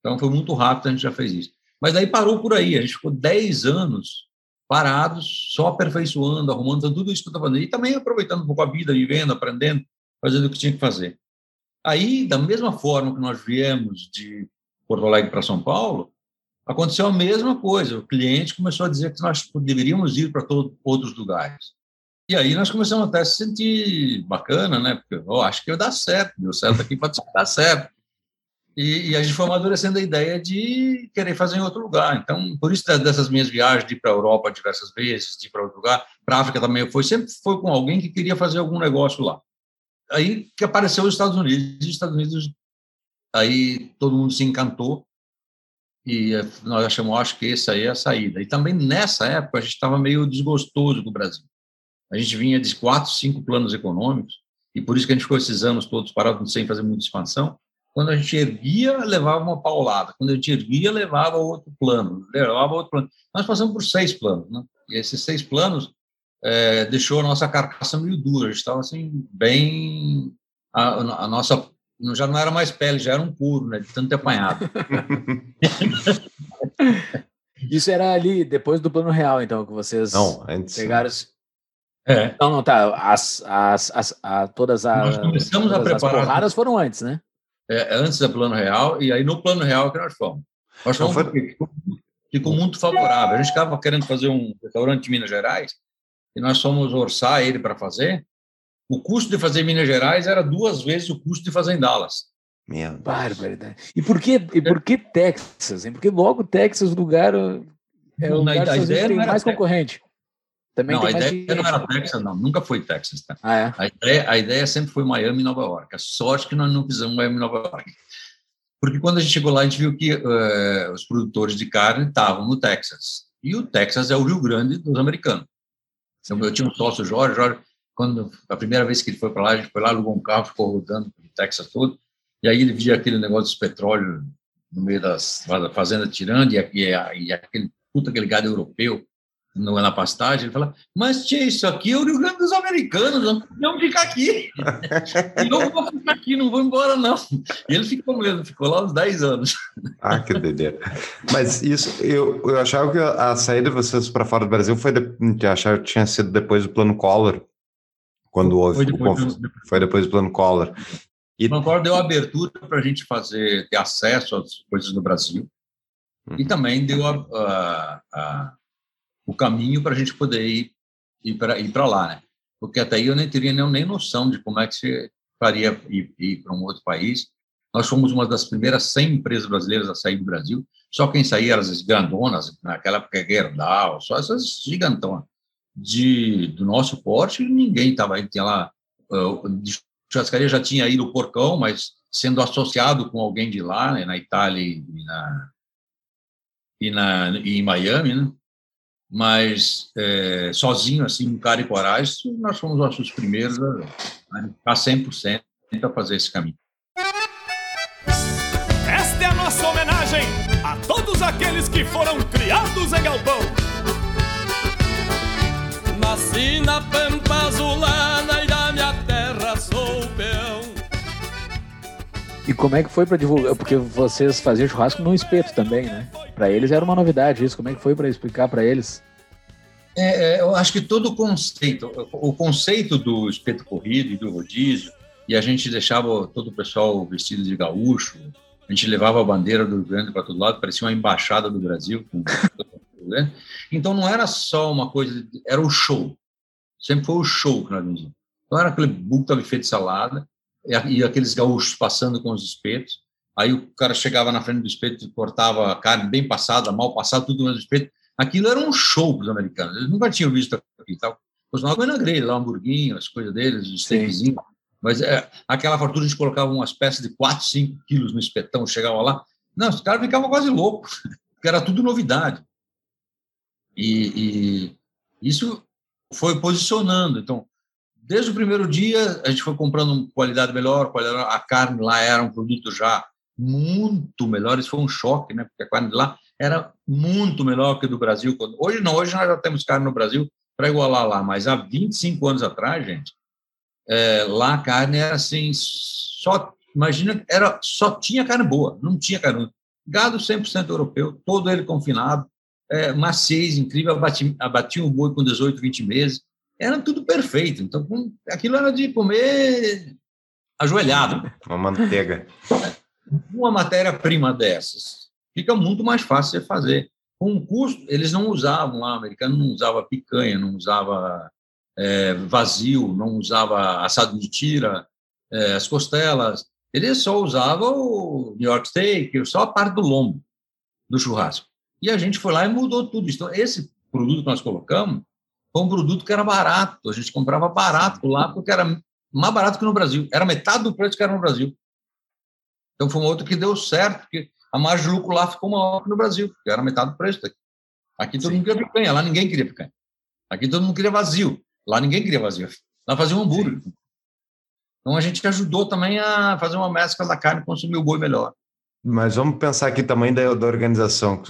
Então foi muito rápido, a gente já fez isso. Mas daí parou por aí, a gente ficou 10 anos parados, só aperfeiçoando, arrumando tudo isso que eu estava fazendo. E também aproveitando um pouco a vida, vivendo, aprendendo, fazendo o que tinha que fazer. Aí, da mesma forma que nós viemos de Porto Alegre para São Paulo, aconteceu a mesma coisa. O cliente começou a dizer que nós deveríamos ir para outros lugares. E aí nós começamos até a se sentir bacana, né? Porque eu oh, acho que vai dar certo, deu certo aqui, pode dar certo. E, e, a gente foi amadurecendo a ideia de querer fazer em outro lugar. Então, por isso dessas minhas viagens de ir para a Europa diversas vezes, de ir para outro lugar, para a África também, foi sempre foi com alguém que queria fazer algum negócio lá. Aí que apareceu os Estados Unidos, os Estados Unidos, aí todo mundo se encantou e eh, nós achamos, acho que essa aí é a saída. E também nessa época a gente estava meio desgostoso com o Brasil. A gente vinha de quatro, cinco planos econômicos e por isso que a gente ficou esses anos todos parados sem fazer muita expansão quando a gente erguia, levava uma paulada. Quando a gente erguia, levava outro plano. Levava outro plano. Nós passamos por seis planos. Né? E esses seis planos é, deixou a nossa carcaça meio dura. A gente estava assim, bem. A, a, nossa. Já não era mais pele, já era um couro, né? De tanto ter apanhado. Isso era ali, depois do plano real, então, que vocês não, antes, pegaram. É. Não, não, tá. As, as, as, a, todas as. Nós começamos a preparar. As porradas foram antes, né? é, antes do plano real, e aí no plano real que nós fomos. Nós fomos foi... ficou, ficou muito favorável. A gente estava querendo fazer um restaurante em Minas Gerais, e nós fomos orçar ele para fazer. O custo de fazer em Minas Gerais era duas vezes o custo de fazer em Dallas. Minha barbaridade. E por que, e por que Texas? Hein? Porque logo Texas, lugar é o lugar que tem mais concorrente. Também não, a ideia não era Texas, não, nunca foi Texas. Tá? Ah, é? a, ideia, a ideia sempre foi Miami e Nova York. A sorte que nós não fizemos Miami e Nova York. Porque quando a gente chegou lá, a gente viu que uh, os produtores de carne estavam no Texas. E o Texas é o Rio Grande dos americanos. Então, eu tinha um sócio, Jorge, Jorge, quando a primeira vez que ele foi para lá, a gente foi lá, alugou um carro, ficou rodando o Texas todo, e aí ele via aquele negócio dos petróleos no meio das fazendas tirando, e, e, e aquele puta aquele gado europeu, no, na pastagem, ele fala, mas tia, isso aqui é o Rio Grande dos Americanos, não vamos ficar aqui. eu vou ficar aqui, não vou embora, não. E ele ficou mesmo, ficou lá uns 10 anos. Ah, que doideira. Mas isso, eu, eu achava que a saída de vocês para fora do Brasil foi, de, achava que tinha sido depois do plano Collor, quando houve. Foi depois, o, do, foi depois do plano Collor. E... O plano Collor deu abertura para a gente fazer, ter acesso às coisas no Brasil. Uhum. E também deu a, a, a o caminho para a gente poder ir, ir para ir lá, né? Porque até aí eu nem teria nem, nem noção de como é que se faria ir, ir para um outro país. Nós fomos uma das primeiras 100 empresas brasileiras a sair do Brasil. Só quem saía eram as grandonas, naquela época Gerdau, só essas gigantonas. De, do nosso porte, ninguém estava aí. Tinha lá, de churrascaria já tinha ido o Porcão, mas sendo associado com alguém de lá, né, na Itália e na, e, na, e em Miami, né? Mas é, sozinho, assim, um cara e coragem, nós fomos os primeiros a, a 100% a fazer esse caminho. Esta é a nossa homenagem a todos aqueles que foram criados em galpão. Nasci na pampa azulada E como é que foi para divulgar? Porque vocês faziam churrasco no espeto também, né? Para eles era uma novidade isso. Como é que foi para explicar para eles? É, é, eu acho que todo o conceito, o conceito do espeto corrido e do rodízio, e a gente deixava todo o pessoal vestido de gaúcho, a gente levava a bandeira do Rio Grande para todo lado, parecia uma embaixada do Brasil. Né? então não era só uma coisa, era o show. Sempre foi o show que nós fizíamos. Então era aquele buco buffet de salada, e aqueles gaúchos passando com os espetos, Aí o cara chegava na frente do espeto e cortava a carne bem passada, mal passada, tudo no espeto. Aquilo era um show para os americanos. Eles nunca tinham visto aquilo. Tal. Os comendo na grelha, lá, hamburguinho, as coisas deles, os steakzinhos. Mas é, aquela fartura a gente colocava umas peças de 4, 5 quilos no espetão, chegava lá. Não, os caras ficavam quase loucos, porque era tudo novidade. E, e isso foi posicionando. Então, desde o primeiro dia, a gente foi comprando qualidade melhor, qualidade, a carne lá era um produto já muito melhor. Isso foi um choque, né? Porque a carne lá era muito melhor que do Brasil. Hoje não, hoje nós já temos carne no Brasil para igualar lá, mas há 25 anos atrás, gente, é, lá a carne era assim, só, imagina, era, só tinha carne boa, não tinha carne. Gado 100% europeu, todo ele confinado, é, incrível, abatia, abatia um boi com 18, 20 meses, era tudo perfeito. Então, aquilo era de comer ajoelhado. Uma manteiga. Uma matéria-prima dessas fica muito mais fácil de fazer. Com um custo, eles não usavam lá, o americano não usava picanha, não usava é, vazio, não usava assado de tira, é, as costelas. Ele só usava o New York Steak, só a parte do lombo do churrasco. E a gente foi lá e mudou tudo. Então, esse produto que nós colocamos foi um produto que era barato. A gente comprava barato lá, porque era mais barato que no Brasil. Era metade do preço que era no Brasil. Então, foi um outro que deu certo, porque a margem de lucro lá ficou maior que no Brasil, porque era metade do preço daqui. Aqui todo Sim. mundo queria picanha, lá ninguém queria picanha. Aqui todo mundo queria vazio. Lá ninguém queria vazio. Lá fazia um hambúrguer. Sim. Então a gente ajudou também a fazer uma mescla da carne e consumir o boi melhor. Mas vamos pensar aqui também da, da organização.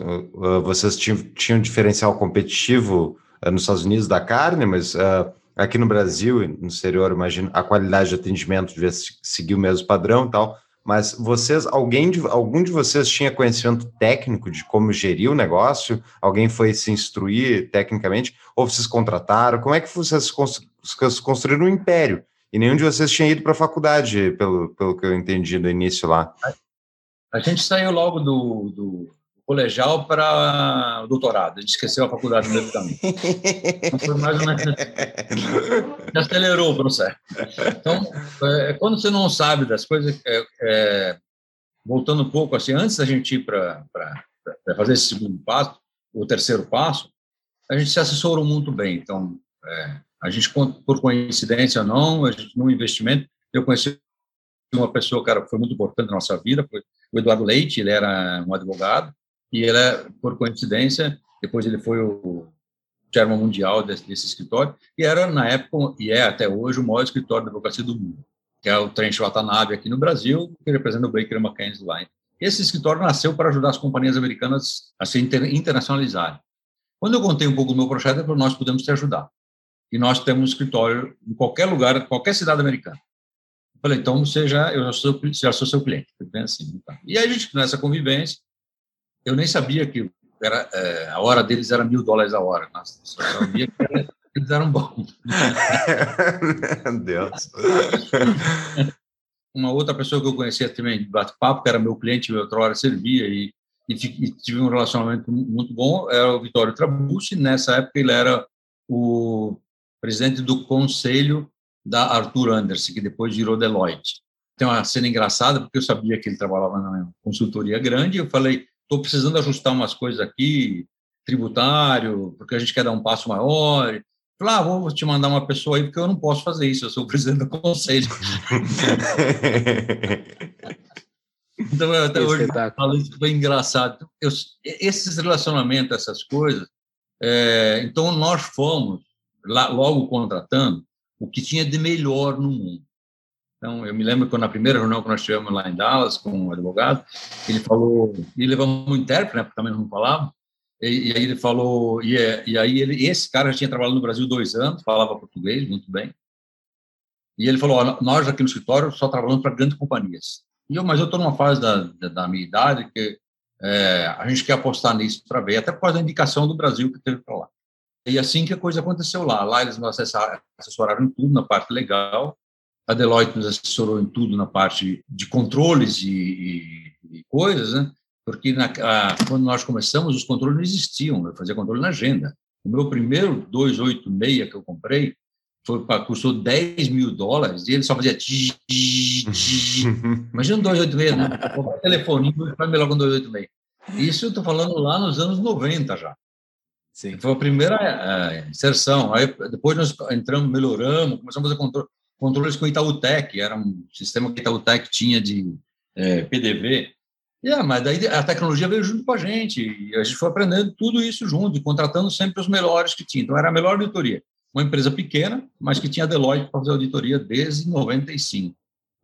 Vocês tinham, tinham um diferencial competitivo nos Estados Unidos da carne, mas uh, aqui no Brasil e no exterior, imagino, a qualidade de atendimento devia seguir o mesmo padrão e tal. Mas vocês, alguém de, algum de vocês tinha conhecimento técnico de como gerir o negócio? Alguém foi se instruir tecnicamente? Ou vocês contrataram? Como é que vocês construíram um império? E nenhum de vocês tinha ido para a faculdade, pelo, pelo que eu entendi do início lá. A gente saiu logo do, do colegial para doutorado. A gente esqueceu a faculdade no meio do caminho. Então, foi mais menos... acelerou o processo. Então, é, quando você não sabe das coisas, é, é, voltando um pouco, assim, antes da gente ir para fazer esse segundo passo, o terceiro passo, a gente se assessorou muito bem. Então, é, a gente, por coincidência ou não, a gente, no investimento, eu conheci uma pessoa que foi muito importante na nossa vida, foi o Eduardo Leite, ele era um advogado, e ele, é, por coincidência, depois ele foi o chairman mundial desse, desse, escritório, e era, na época, e é até hoje, o maior escritório de advocacia do mundo, que é o Trent Watanabe aqui no Brasil, que representa o Baker McKenzie lá. Esse escritório nasceu para ajudar as companhias americanas a se inter, internacionalizarem. Quando eu contei um pouco do meu projeto, eu falei, nós podemos te ajudar. E nós temos um escritório em qualquer lugar, qualquer cidade americana. Eu falei, então você já, eu já sou, já sou seu cliente. Bem assim, tá. E aí a gente, nessa convivência, eu nem sabia que era, é, a hora deles era mil dólares a hora. Nossa, só sabia que era, eles eram bons. Meu Deus. Uma outra pessoa que eu conhecia também de bate-papo, que era meu cliente, meu outra hora servia e, e, e, tive um relacionamento muito bom, era o Vitório Trabucci. Nessa época, ele era o presidente do conselho da Arthur Anderson, que depois virou Deloitte. Tem uma cena engraçada, porque eu sabia que ele trabalhava numa consultoria grande, e eu falei, estou precisando ajustar umas coisas aqui, tributário, porque a gente quer dar um passo maior. Falei, ah, vou te mandar uma pessoa aí, porque eu não posso fazer isso, eu sou o presidente do conselho. então, eu até hoje falo isso, foi engraçado. Eu, esses relacionamentos, essas coisas, é, então nós fomos, lá, logo contratando, o que tinha de melhor no mundo. Então, eu me lembro que na primeira reunião que nós tivemos lá em Dallas com um advogado, ele falou, e levamos um intérprete, né, porque também não falava, e, e, aí ele falou, e, é, e aí ele, esse cara já tinha trabalhado no Brasil dois anos, falava português muito bem, e ele falou, nós aqui no escritório só trabalhamos para grandes companhias. E eu, mas eu estou numa fase da, da, da, minha idade que é, a gente quer apostar nisso para ver, até por causa da indicação do Brasil que teve para lá. E assim que a coisa aconteceu lá. Lá eles nos assessoraram em tudo, na parte legal, a Deloitte nos assessorou em tudo na parte de controles e, e, e coisas, né? porque na, a, quando nós começamos, os controles não existiam, eu fazia controle na agenda. O meu primeiro 286 que eu comprei foi, custou 10 mil dólares e ele só fazia. Imagina um 286, né? Qualquer telefoninho vai melhor com 286. Isso eu estou falando lá nos anos 90 já. Sim. Foi a primeira é, inserção. Aí depois nós entramos, melhoramos, começamos a fazer controle, controles com o Itautec, era um sistema que Itautec tinha de é, PDV. Yeah, mas daí a tecnologia veio junto com a gente, e a gente foi aprendendo tudo isso junto, e contratando sempre os melhores que tinha. Então, era a melhor auditoria. Uma empresa pequena, mas que tinha a Deloitte para fazer auditoria desde 95.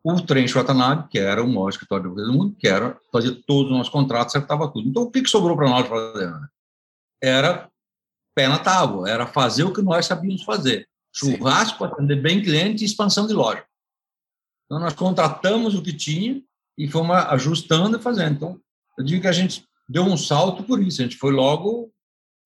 O Trench Watanabe, que era o maior escritório do mundo, que era fazer todos os nossos contratos, acertava tudo. Então, o que, que sobrou para nós fazer? Era pé na tábua, era fazer o que nós sabíamos fazer. Churrasco, atender bem cliente e expansão de loja. Então, nós contratamos o que tinha e fomos ajustando e fazendo. Então, eu digo que a gente deu um salto por isso, a gente foi logo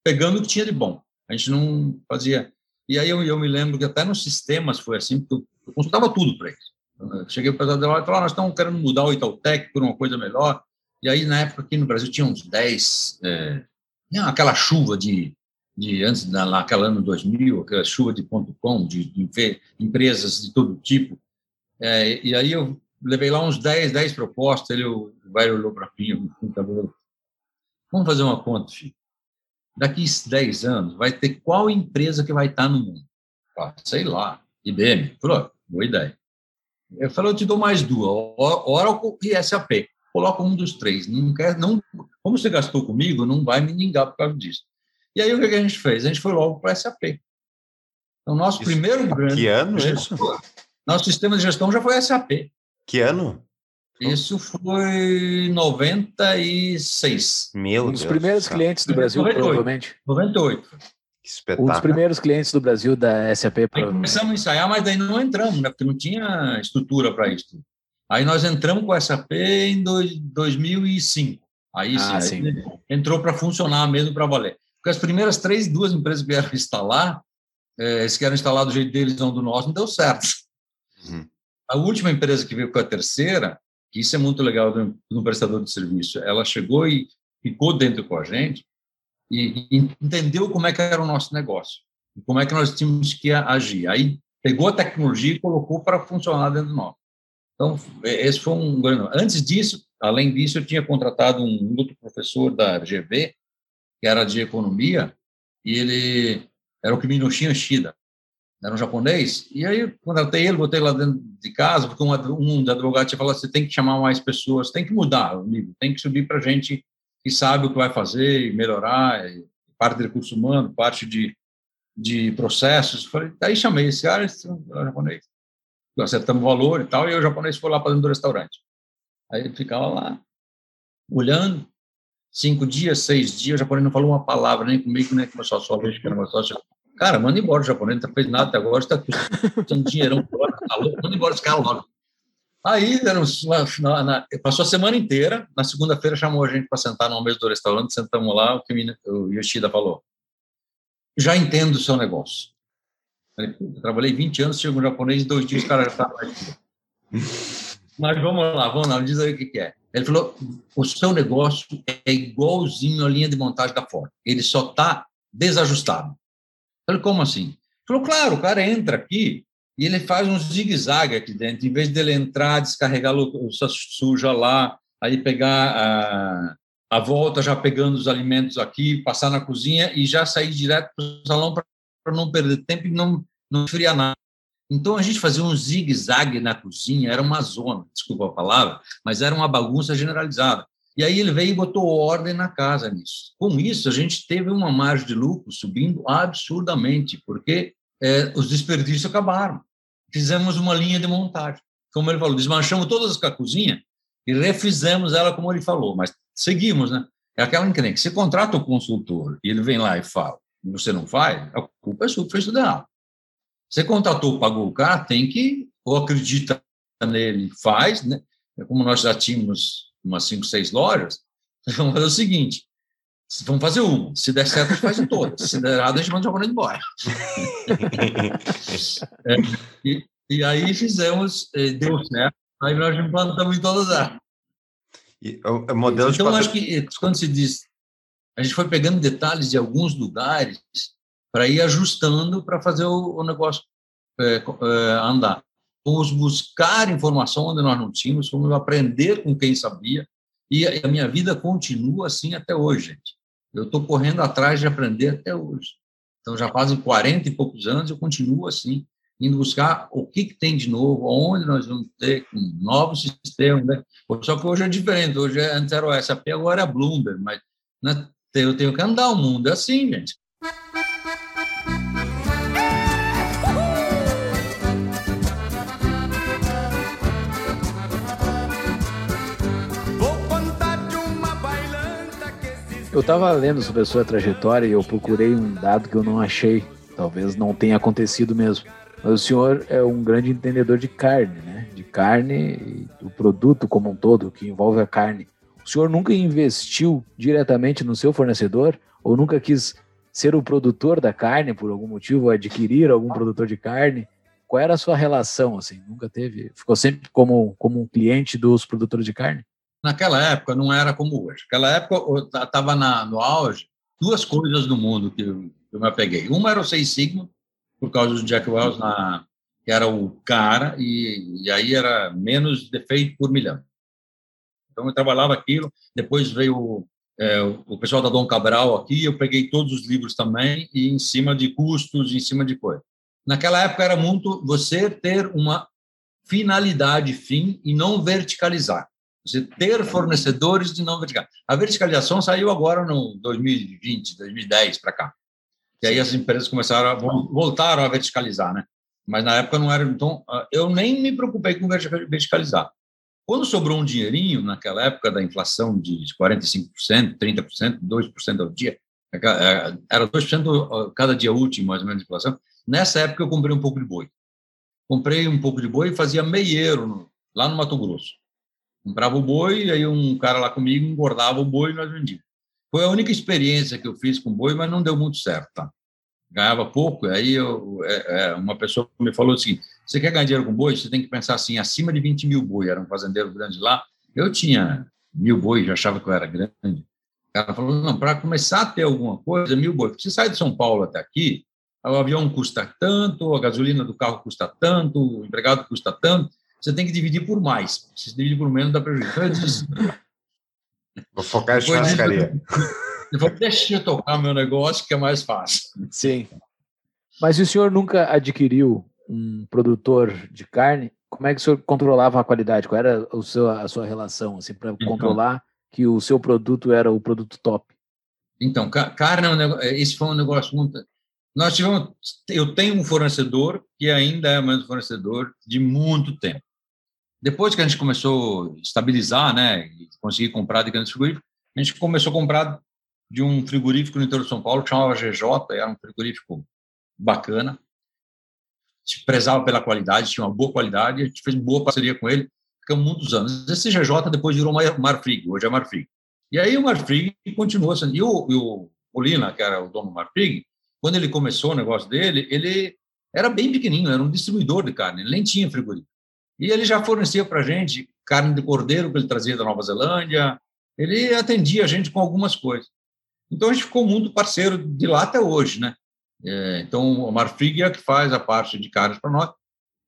pegando o que tinha de bom. A gente não fazia. E aí eu, eu me lembro que até nos sistemas foi assim, porque eu, consultava tudo para eles. Cheguei para o pessoal e falei, nós estamos querendo mudar o Itautec por uma coisa melhor. E aí, na época, aqui no Brasil, tinha uns 10, é, aquela chuva de, de antes, naquela ano 2000, aquela chuva de ponto .com, de, de, empresas de todo tipo. É, e aí eu levei lá uns 10, 10 propostas, ele vai olhou para mim, vamos fazer uma conta, filho. Daqui 10 anos, vai ter qual empresa que vai estar no mundo? Ah, sei lá, IBM. Falou, boa ideia. Eu falei, eu te dou mais duas, Oracle e SAP. Coloca um dos três. Não quer, não, como você gastou comigo, não vai me ningar por causa disso. E aí, o que a gente fez? A gente foi logo para SAP. Então, nosso isso, primeiro grande... Que ano isso? Nosso sistema de gestão já foi SAP. Que ano? Isso foi 96. Meu um dos Deus primeiros clientes do Brasil, 98. provavelmente. 98. Um dos primeiros clientes do Brasil da SAP. Aí começamos a ensaiar, mas daí não entramos, né? Porque não tinha estrutura para isso. Aí nós entramos com a SAP em 2005. Aí ah, sim, sim. entrou para funcionar mesmo para valer. Porque as primeiras três, duas empresas que vieram instalar, é, eles querem instalar do jeito deles, não do nosso, não deu certo. Uhum. A última empresa que veio com a terceira, que isso é muito legal no prestador de serviço, ela chegou e ficou dentro com a gente e, e entendeu como é que era o nosso negócio, e como é que nós tínhamos que agir. Aí pegou a tecnologia e colocou para funcionar dentro do nosso. Então, esse foi um grande. Antes disso, além disso, eu tinha contratado um outro professor da RGV, que era de economia, e ele era o Kiminoshin Shida era um japonês, e aí contratei ele, botei lá dentro de casa, porque um, um dos advogados tinha falado, você tem que chamar mais pessoas, tem que mudar o nível, tem que subir para gente que sabe o que vai fazer e melhorar, e parte de recurso humano, parte de, de processos. Falei, daí chamei esse cara, esse é japonês. Acertamos o valor e tal, e o japonês foi lá para dentro do restaurante. Aí ele ficava lá, olhando, cinco dias, seis dias, o japonês não falou uma palavra, nem comigo, nem com meu sócio, que era meu sócio, Cara, manda embora o japonês, não fez nada até agora, está custando dinheirão, tá louco, manda embora esse cara logo. Aí, na, na, passou a semana inteira, na segunda-feira chamou a gente para sentar no mesa do restaurante, sentamos lá, o que o Yoshida falou, já entendo o seu negócio. Falei, trabalhei 20 anos, chego um japonês, dois dias o cara já estava aqui. Mas vamos lá, vamos lá, diz aí o que, que é. Ele falou, o seu negócio é igualzinho à linha de montagem da Ford, ele só está desajustado. Falei, como assim? Ele falou, claro, o cara entra aqui e ele faz um zigue-zague aqui dentro, em vez dele entrar, descarregar louça suja lá, aí pegar a, a volta já pegando os alimentos aqui, passar na cozinha e já sair direto para o salão para não perder tempo e não, não esfriar nada. Então a gente fazia um zigue-zague na cozinha, era uma zona, desculpa a palavra, mas era uma bagunça generalizada. E aí ele veio e botou ordem na casa nisso. Com isso, a gente teve uma margem de lucro subindo absurdamente, porque é, os desperdícios acabaram. Fizemos uma linha de montagem. Como ele falou, desmanchamos todas as cozinhas e refizemos ela como ele falou, mas seguimos, né? É aquela encrenca. Você contrata o consultor e ele vem lá e fala, você não faz, a culpa é sua, tudo errado. Você contratou, pagou o cara, tem que, ou acredita nele, faz, né? É como nós já tínhamos umas cinco, seis lojas, vamos fazer o seguinte, vamos fazer uma. Se der certo, a gente faz todas. Se der errado, a gente manda o japonês embora. é, e, e, aí fizemos, eh, deu certo, aí nós implantamos em todas as e o modelo então, acho que quando se diz, a gente foi pegando detalhes de alguns lugares para ir ajustando para fazer o, o negócio é, é, andar fomos buscar informação onde nós não tínhamos, fomos aprender com quem sabia, e a minha vida continua assim até hoje, gente. Eu estou correndo atrás de aprender até hoje. Então, já fazem 40 e poucos anos, eu continuo assim, indo buscar o que, que tem de novo, onde nós vamos ter um novo sistema. Né? Só que hoje é diferente. Hoje, é, antes era o SAP, agora é Bloomberg. Mas né, eu tenho que andar o mundo. É assim, gente. Eu estava lendo sobre a sua trajetória e eu procurei um dado que eu não achei. Talvez não tenha acontecido mesmo. Mas o senhor é um grande entendedor de carne, né? De carne e do produto como um todo, que envolve a carne. O senhor nunca investiu diretamente no seu fornecedor? Ou nunca quis ser o produtor da carne por algum motivo, adquirir algum produtor de carne? Qual era a sua relação, assim? Nunca teve? Ficou sempre como, como um cliente dos produtores de carne? Naquela época não era como hoje. Naquela época estava no auge duas coisas no mundo que eu, que eu me apeguei. Uma era o Seis Sigma, por causa do Jack Wells, na, que era o cara, e, e aí era menos defeito por milhão. Então eu trabalhava aquilo. Depois veio é, o pessoal da Dom Cabral aqui, eu peguei todos os livros também, e em cima de custos, em cima de coisa. Naquela época era muito você ter uma finalidade fim e não verticalizar. Você ter fornecedores de não vertical. A verticalização saiu agora no 2020, 2010 para cá. E aí as empresas começaram a, voltaram a verticalizar, né? Mas na época não era. Então, ah, eu nem me preocupei com verticalizar. Quando sobrou um dinheirinho, naquela época da inflação de 45%, 30%, 2% ao dia, é é, era 2% cada dia útil, mais ou menos, de inflação. Nessa época, eu comprei um pouco de boi. Comprei um pouco de boi e fazia meieiro lá no Mato Grosso. Comprava o boi, aí um cara lá comigo engordava o boi e nós vendíamos. Foi a única experiência que eu fiz com boi, mas não deu muito certo, tá? Ganhava pouco, aí eu, é, é, uma pessoa me falou assim, você quer ganhar dinheiro com boi? Você tem que pensar assim, acima de 20 mil boi. Era um fazendeiro grande lá. Eu tinha mil boi, já achava que eu era grande. O cara falou, não, para começar a ter alguma coisa, mil boi. Você sai de São Paulo até aqui, o avião custa tanto, a gasolina do carro custa tanto, o empregado custa tanto, você tem que dividir por mais. Se dividir por menos, dá prejuízo. Então, eu disse, Vou focar em churrascaria. Depois deixa eu tocar meu negócio, que é mais fácil. Sim. Mas se o senhor nunca adquiriu um produtor de carne, como é que o senhor controlava a qualidade? Qual era o seu, a sua relação assim, para então, controlar que o seu produto era o produto top? Então, carne é um negócio, esse foi um negócio muito. Nós tivemos, eu tenho um fornecedor que ainda é mais um fornecedor de muito tempo. Depois que a gente começou a estabilizar, né, e conseguir comprar de grandes frigoríficos, a gente começou a comprar de um frigorífico no interior de São Paulo que chamava GJ, era um frigorífico bacana, se prezava pela qualidade, tinha uma boa qualidade, a gente fez boa parceria com ele, ficamos muitos anos. Esse GJ depois virou Marfrig, hoje é Marfrig. E aí o Marfrig continuou sendo. E o, e o que era o dono do Marfrig, quando ele começou o negócio dele, ele era bem pequenininho, era um distribuidor de carne, ele nem tinha frigorífico. E ele já fornecia para a gente carne de cordeiro que ele trazia da Nova Zelândia, ele atendia a gente com algumas coisas. Então a gente ficou muito parceiro de lá até hoje, né? É, então o Marfrig é que faz a parte de carnes para nós.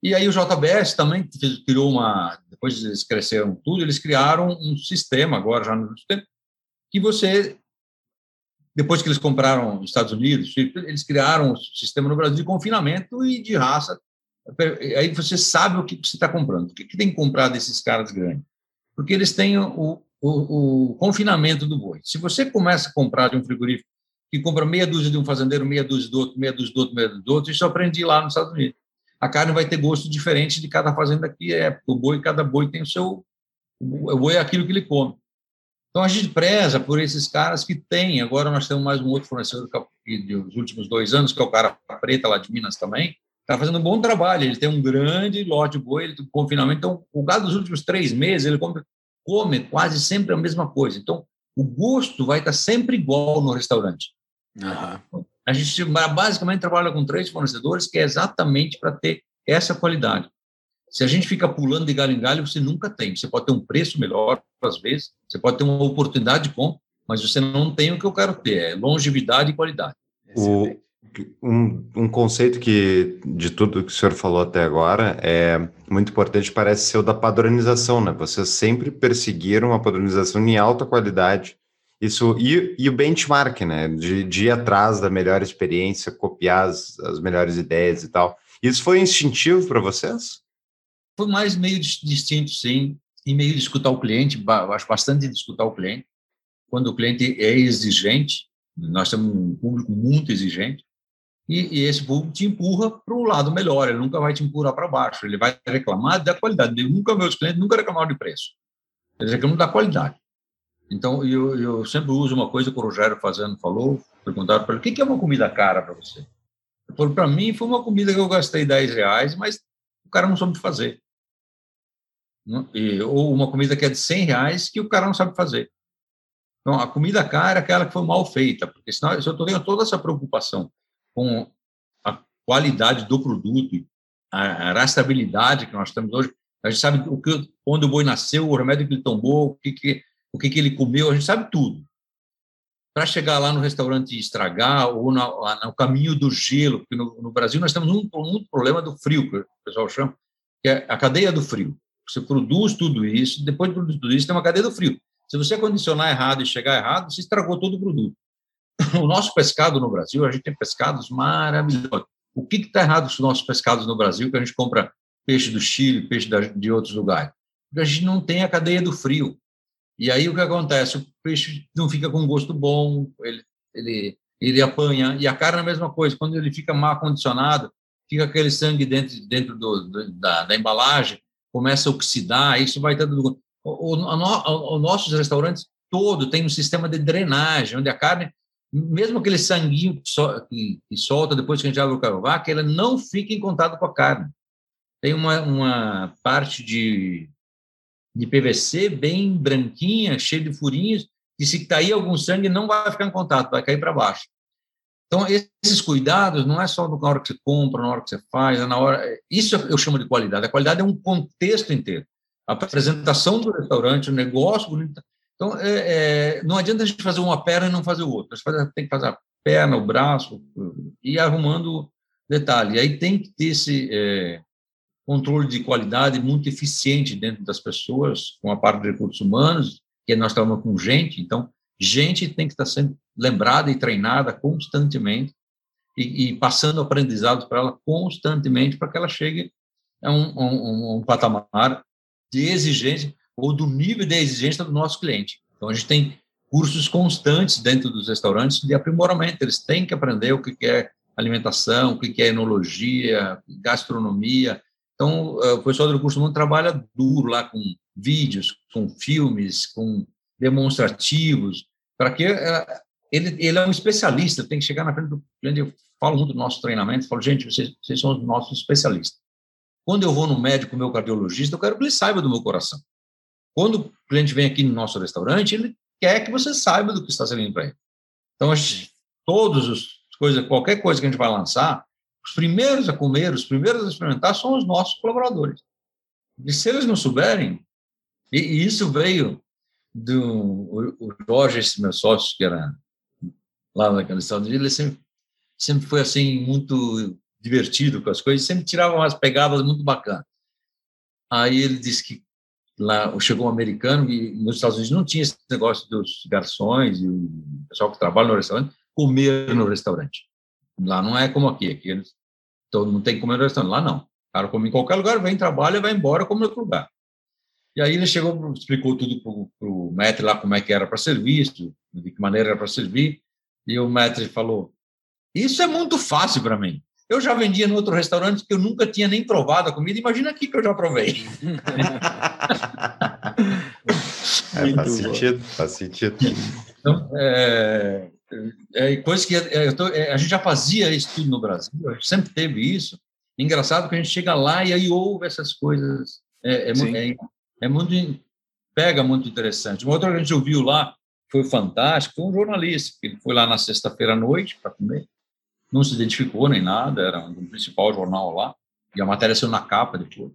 E aí o JBS também criou uma, depois eles cresceram tudo, eles criaram um sistema agora já no tempo que você depois que eles compraram os Estados Unidos, eles criaram um sistema no Brasil de confinamento e de raça aí você sabe o que você está comprando. Por que, que tem que comprar desses caras grandes? Porque eles têm o, o, o, confinamento do boi. Se você começa a comprar de um frigorífico que compra meia dúzia de um fazendeiro, meia dúzia do outro, meia dúzia do outro, meia dúzia do outro, isso eu aprendi lá nos Estados Unidos. A carne vai ter gosto diferente de cada fazenda que é. O boi, cada boi tem o seu. O boi é aquilo que ele come. Então a gente preza por esses caras que têm. Agora nós temos mais um outro fornecedor dos últimos dois anos, que é o cara preta lá de Minas também, está fazendo um bom trabalho. Ele tem um grande lote de boi, ele tem confinamento. Então, o gado dos últimos três meses, ele come, come quase sempre a mesma coisa. Então, o gosto vai estar sempre igual no restaurante. Uhum. A gente basicamente trabalha com três fornecedores, que é exatamente para ter essa qualidade. Se a gente fica pulando de galho em galho, você nunca tem. Você pode ter um preço melhor, às vezes, você pode ter uma oportunidade de compra, mas você não tem o que eu quero ter, é longevidade e qualidade. O, um, um conceito que, de tudo que o senhor falou até agora, é muito importante, parece ser o da padronização, né? Vocês sempre perseguiram a padronização em alta qualidade Isso, e, e o benchmark, né? De, de, ir atrás da melhor experiência, copiar as, as melhores ideias e tal. Isso foi instintivo para vocês? Foi mais meio distinto, sim, e meio de escutar o cliente, acho bastante de escutar o cliente. Quando o cliente é exigente, nós temos um público muito exigente, e, e esse público te empurra para o lado melhor, ele nunca vai te empurrar para baixo, ele vai reclamar da qualidade. Eu nunca meus clientes nunca reclamaram de preço, eles reclamam da qualidade. Então, eu, eu sempre uso uma coisa que o Rogério Fazendo falou, perguntaram para ele, o que é uma comida cara para você? Para mim, foi uma comida que eu gastei 10 reais, mas o cara não soube fazer. E, ou uma comida que é de 100 reais que o cara não sabe fazer. Então, a comida cara é aquela que foi mal feita, porque senão se eu tenho toda essa preocupação com a qualidade do produto, a, rastreabilidade que nós temos hoje, a gente sabe o que, onde o boi nasceu, o remédio que ele tomou, o que, que o que, que ele comeu, a gente sabe tudo. Para chegar lá no restaurante e estragar, ou no, no caminho do gelo, porque no, no, Brasil nós temos um, um problema do frio, que o pessoal chama, que é a cadeia do frio. Você produz tudo isso, depois de produzir tudo isso, tem uma cadeia do frio. Se você condicionar errado e chegar errado, você estragou todo o produto. O nosso pescado no Brasil, a gente tem pescados maravilhosos. O que está errado com os nossos pescados no Brasil, que a gente compra peixe do Chile, peixe de outros lugares? Porque a gente não tem a cadeia do frio. E aí o que acontece? O peixe não fica com gosto bom, ele, ele, ele apanha. E a carne é a mesma coisa, quando ele fica mal acondicionado, fica aquele sangue dentro, dentro do, da, da, embalagem, começa a oxidar, isso vai dando. O, o, nossos restaurantes todo tem um sistema de drenagem, onde a carne, mesmo aquele sanguinho que, que, que solta depois que a gente abre o carvac, ela não fica em contato com a carne. Tem uma, uma parte de de PVC, bem branquinha, cheia de furinhos, e se cair algum sangue, não vai ficar em contato, vai cair para baixo. Então, esses cuidados não é só na hora que você compra, na hora que você faz, é na hora. Isso eu chamo de qualidade. A qualidade é um contexto inteiro. A apresentação do restaurante, o negócio bonito. Então, é, é, não adianta a gente fazer uma perna e não fazer outra. Você tem que fazer a perna, o braço, e arrumando detalhe. E aí tem que ter esse, é, controle de qualidade muito eficiente dentro das pessoas, com a parte de recursos humanos, que nós estamos com gente, então, gente tem que estar sendo lembrada e treinada constantemente e, e passando aprendizados para ela constantemente para que ela chegue a um, um, um, patamar de exigência ou do nível de exigência do nosso cliente. Então, a gente tem cursos constantes dentro dos restaurantes de aprimoramento, eles têm que aprender o que é alimentação, o que é enologia, gastronomia, então, eh, o pessoal do curso mundo trabalha duro lá com vídeos, com filmes, com demonstrativos, para que eh, ele, ele é um especialista, tem que chegar na frente do cliente. Eu falo muito do nosso treinamento, falo, gente, vocês, vocês são os nossos especialistas. Quando eu vou no médico, meu cardiologista, eu quero que ele saiba do meu coração. Quando o cliente vem aqui no nosso restaurante, ele quer que você saiba do que está servindo para ele. Então, todos os coisas, qualquer coisa que a gente vai lançar, os primeiros a comer, os primeiros a experimentar são os nossos colaboradores. E se eles não souberem, e, e isso veio do o, o Jorge, esse meu sócio, que era lá naquele estado de ele sempre, sempre foi assim, muito divertido com as coisas, sempre tirava umas pegadas muito bacanas. Aí ele disse que lá chegou um americano e nos Estados Unidos não tinha esse negócio dos garçons e o pessoal que trabalha no restaurante comer no restaurante. Lá não é como aqui, aqui eles, todo mundo tem que comer no restaurante. Lá não. O cara come em qualquer lugar, vem, trabalha, vai embora, come em outro lugar. E aí ele chegou, explicou tudo para o mestre lá como é que era para serviço, de que maneira era para servir, e o mestre falou, isso é muito fácil para mim. Eu já vendia no outro restaurante que eu nunca tinha nem provado a comida, imagina aqui que eu já provei. é, faz sentido, faz sentido. Então, é, é, coisa que é, tô, é, a gente já fazia isso tudo no Brasil, a gente sempre teve isso. Engraçado que a gente chega lá e aí ouve essas coisas. É, é, é, é muito pega muito interessante. Uma outra que a gente ouviu lá foi fantástico, foi um jornalista que foi lá na sexta-feira à noite para comer, não se identificou nem nada, era um principal jornal lá e a matéria saiu na capa depois.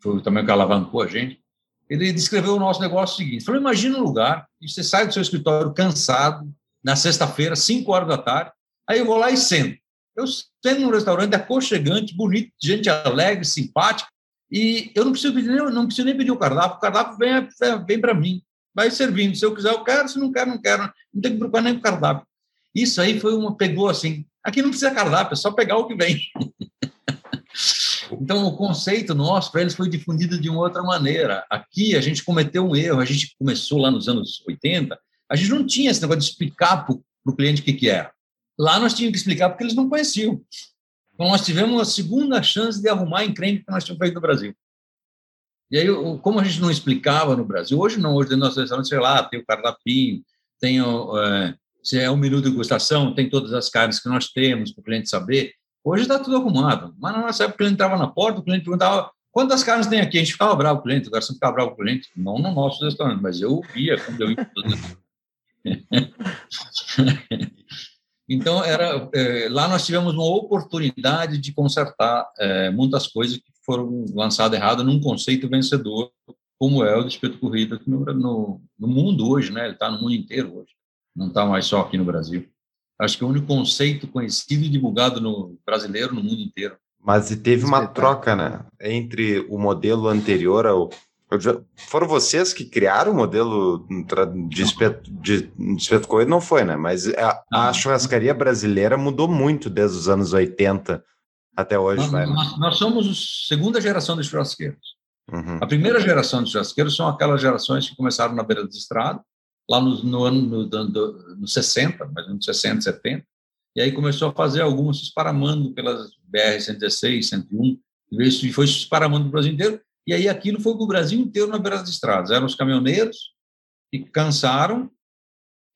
Foi também o que alavancou a gente. Ele descreveu o nosso negócio seguinte: falou, imagina um lugar e você sai do seu escritório cansado, na sexta-feira, 5 horas da tarde. Aí eu vou lá e sento. Eu sento num restaurante aconchegante, bonito, gente alegre, simpática, e eu não preciso, pedir, não preciso nem pedir o cardápio, o cardápio vem, vem para mim. vai servindo. Se eu quiser, eu quero. Se não quero, não quero. Não tem que preocupar nem com cardápio. Isso aí foi uma pegou assim. Aqui não precisa cardápio, é só pegar o que vem. Então, o conceito nosso para eles foi difundido de uma outra maneira. Aqui, a gente cometeu um erro. A gente começou lá nos anos 80, a gente não tinha esse negócio de explicar para o cliente o que, que era. Lá nós tínhamos que explicar porque eles não conheciam. Então, nós tivemos uma segunda chance de arrumar a encrenca que nós tínhamos feito no Brasil. E aí, como a gente não explicava no Brasil, hoje não, hoje dentro do nosso restaurante, sei lá, tem o cardápio, tem o, é, se é um minuto de degustação, tem todas as carnes que nós temos para o cliente saber. Hoje está tudo arrumado. Mas na nossa época, o cliente entrava na porta, o cliente perguntava quantas carnes tem aqui. A gente ficava bravo com o cliente, o garçom ficava bravo com o cliente. Não no nosso restaurante, mas eu via quando eu ia. então, era, é, lá nós tivemos uma oportunidade de consertar é, muitas coisas que foram lançadas errado num conceito vencedor, como é o do espeto corrida no, no, no mundo hoje, né? Ele está no mundo inteiro hoje, não está mais só aqui no Brasil. Acho que é o único conceito conhecido e divulgado no brasileiro no mundo inteiro. Mas teve uma troca, né, entre o modelo anterior ao foram vocês que criaram o modelo de espeto, de, de espeto corrido? Não foi, né? Mas a, a, churrascaria brasileira mudou muito desde os anos 80 até hoje. Nós, vai, né? nós, nós somos a segunda geração de churrasqueiros. Uhum. A primeira geração de churrasqueiros são aquelas gerações que começaram na beira da estrada, lá no, no ano no, no, no 60, mais ou menos 60, 70, e aí começou a fazer alguns se esparamando pelas BR-116, 101, e foi se esparamando no Brasil inteiro, e aí aquilo foi para o Brasil inteiro na beira das estradas. Eram os caminhoneiros que cansaram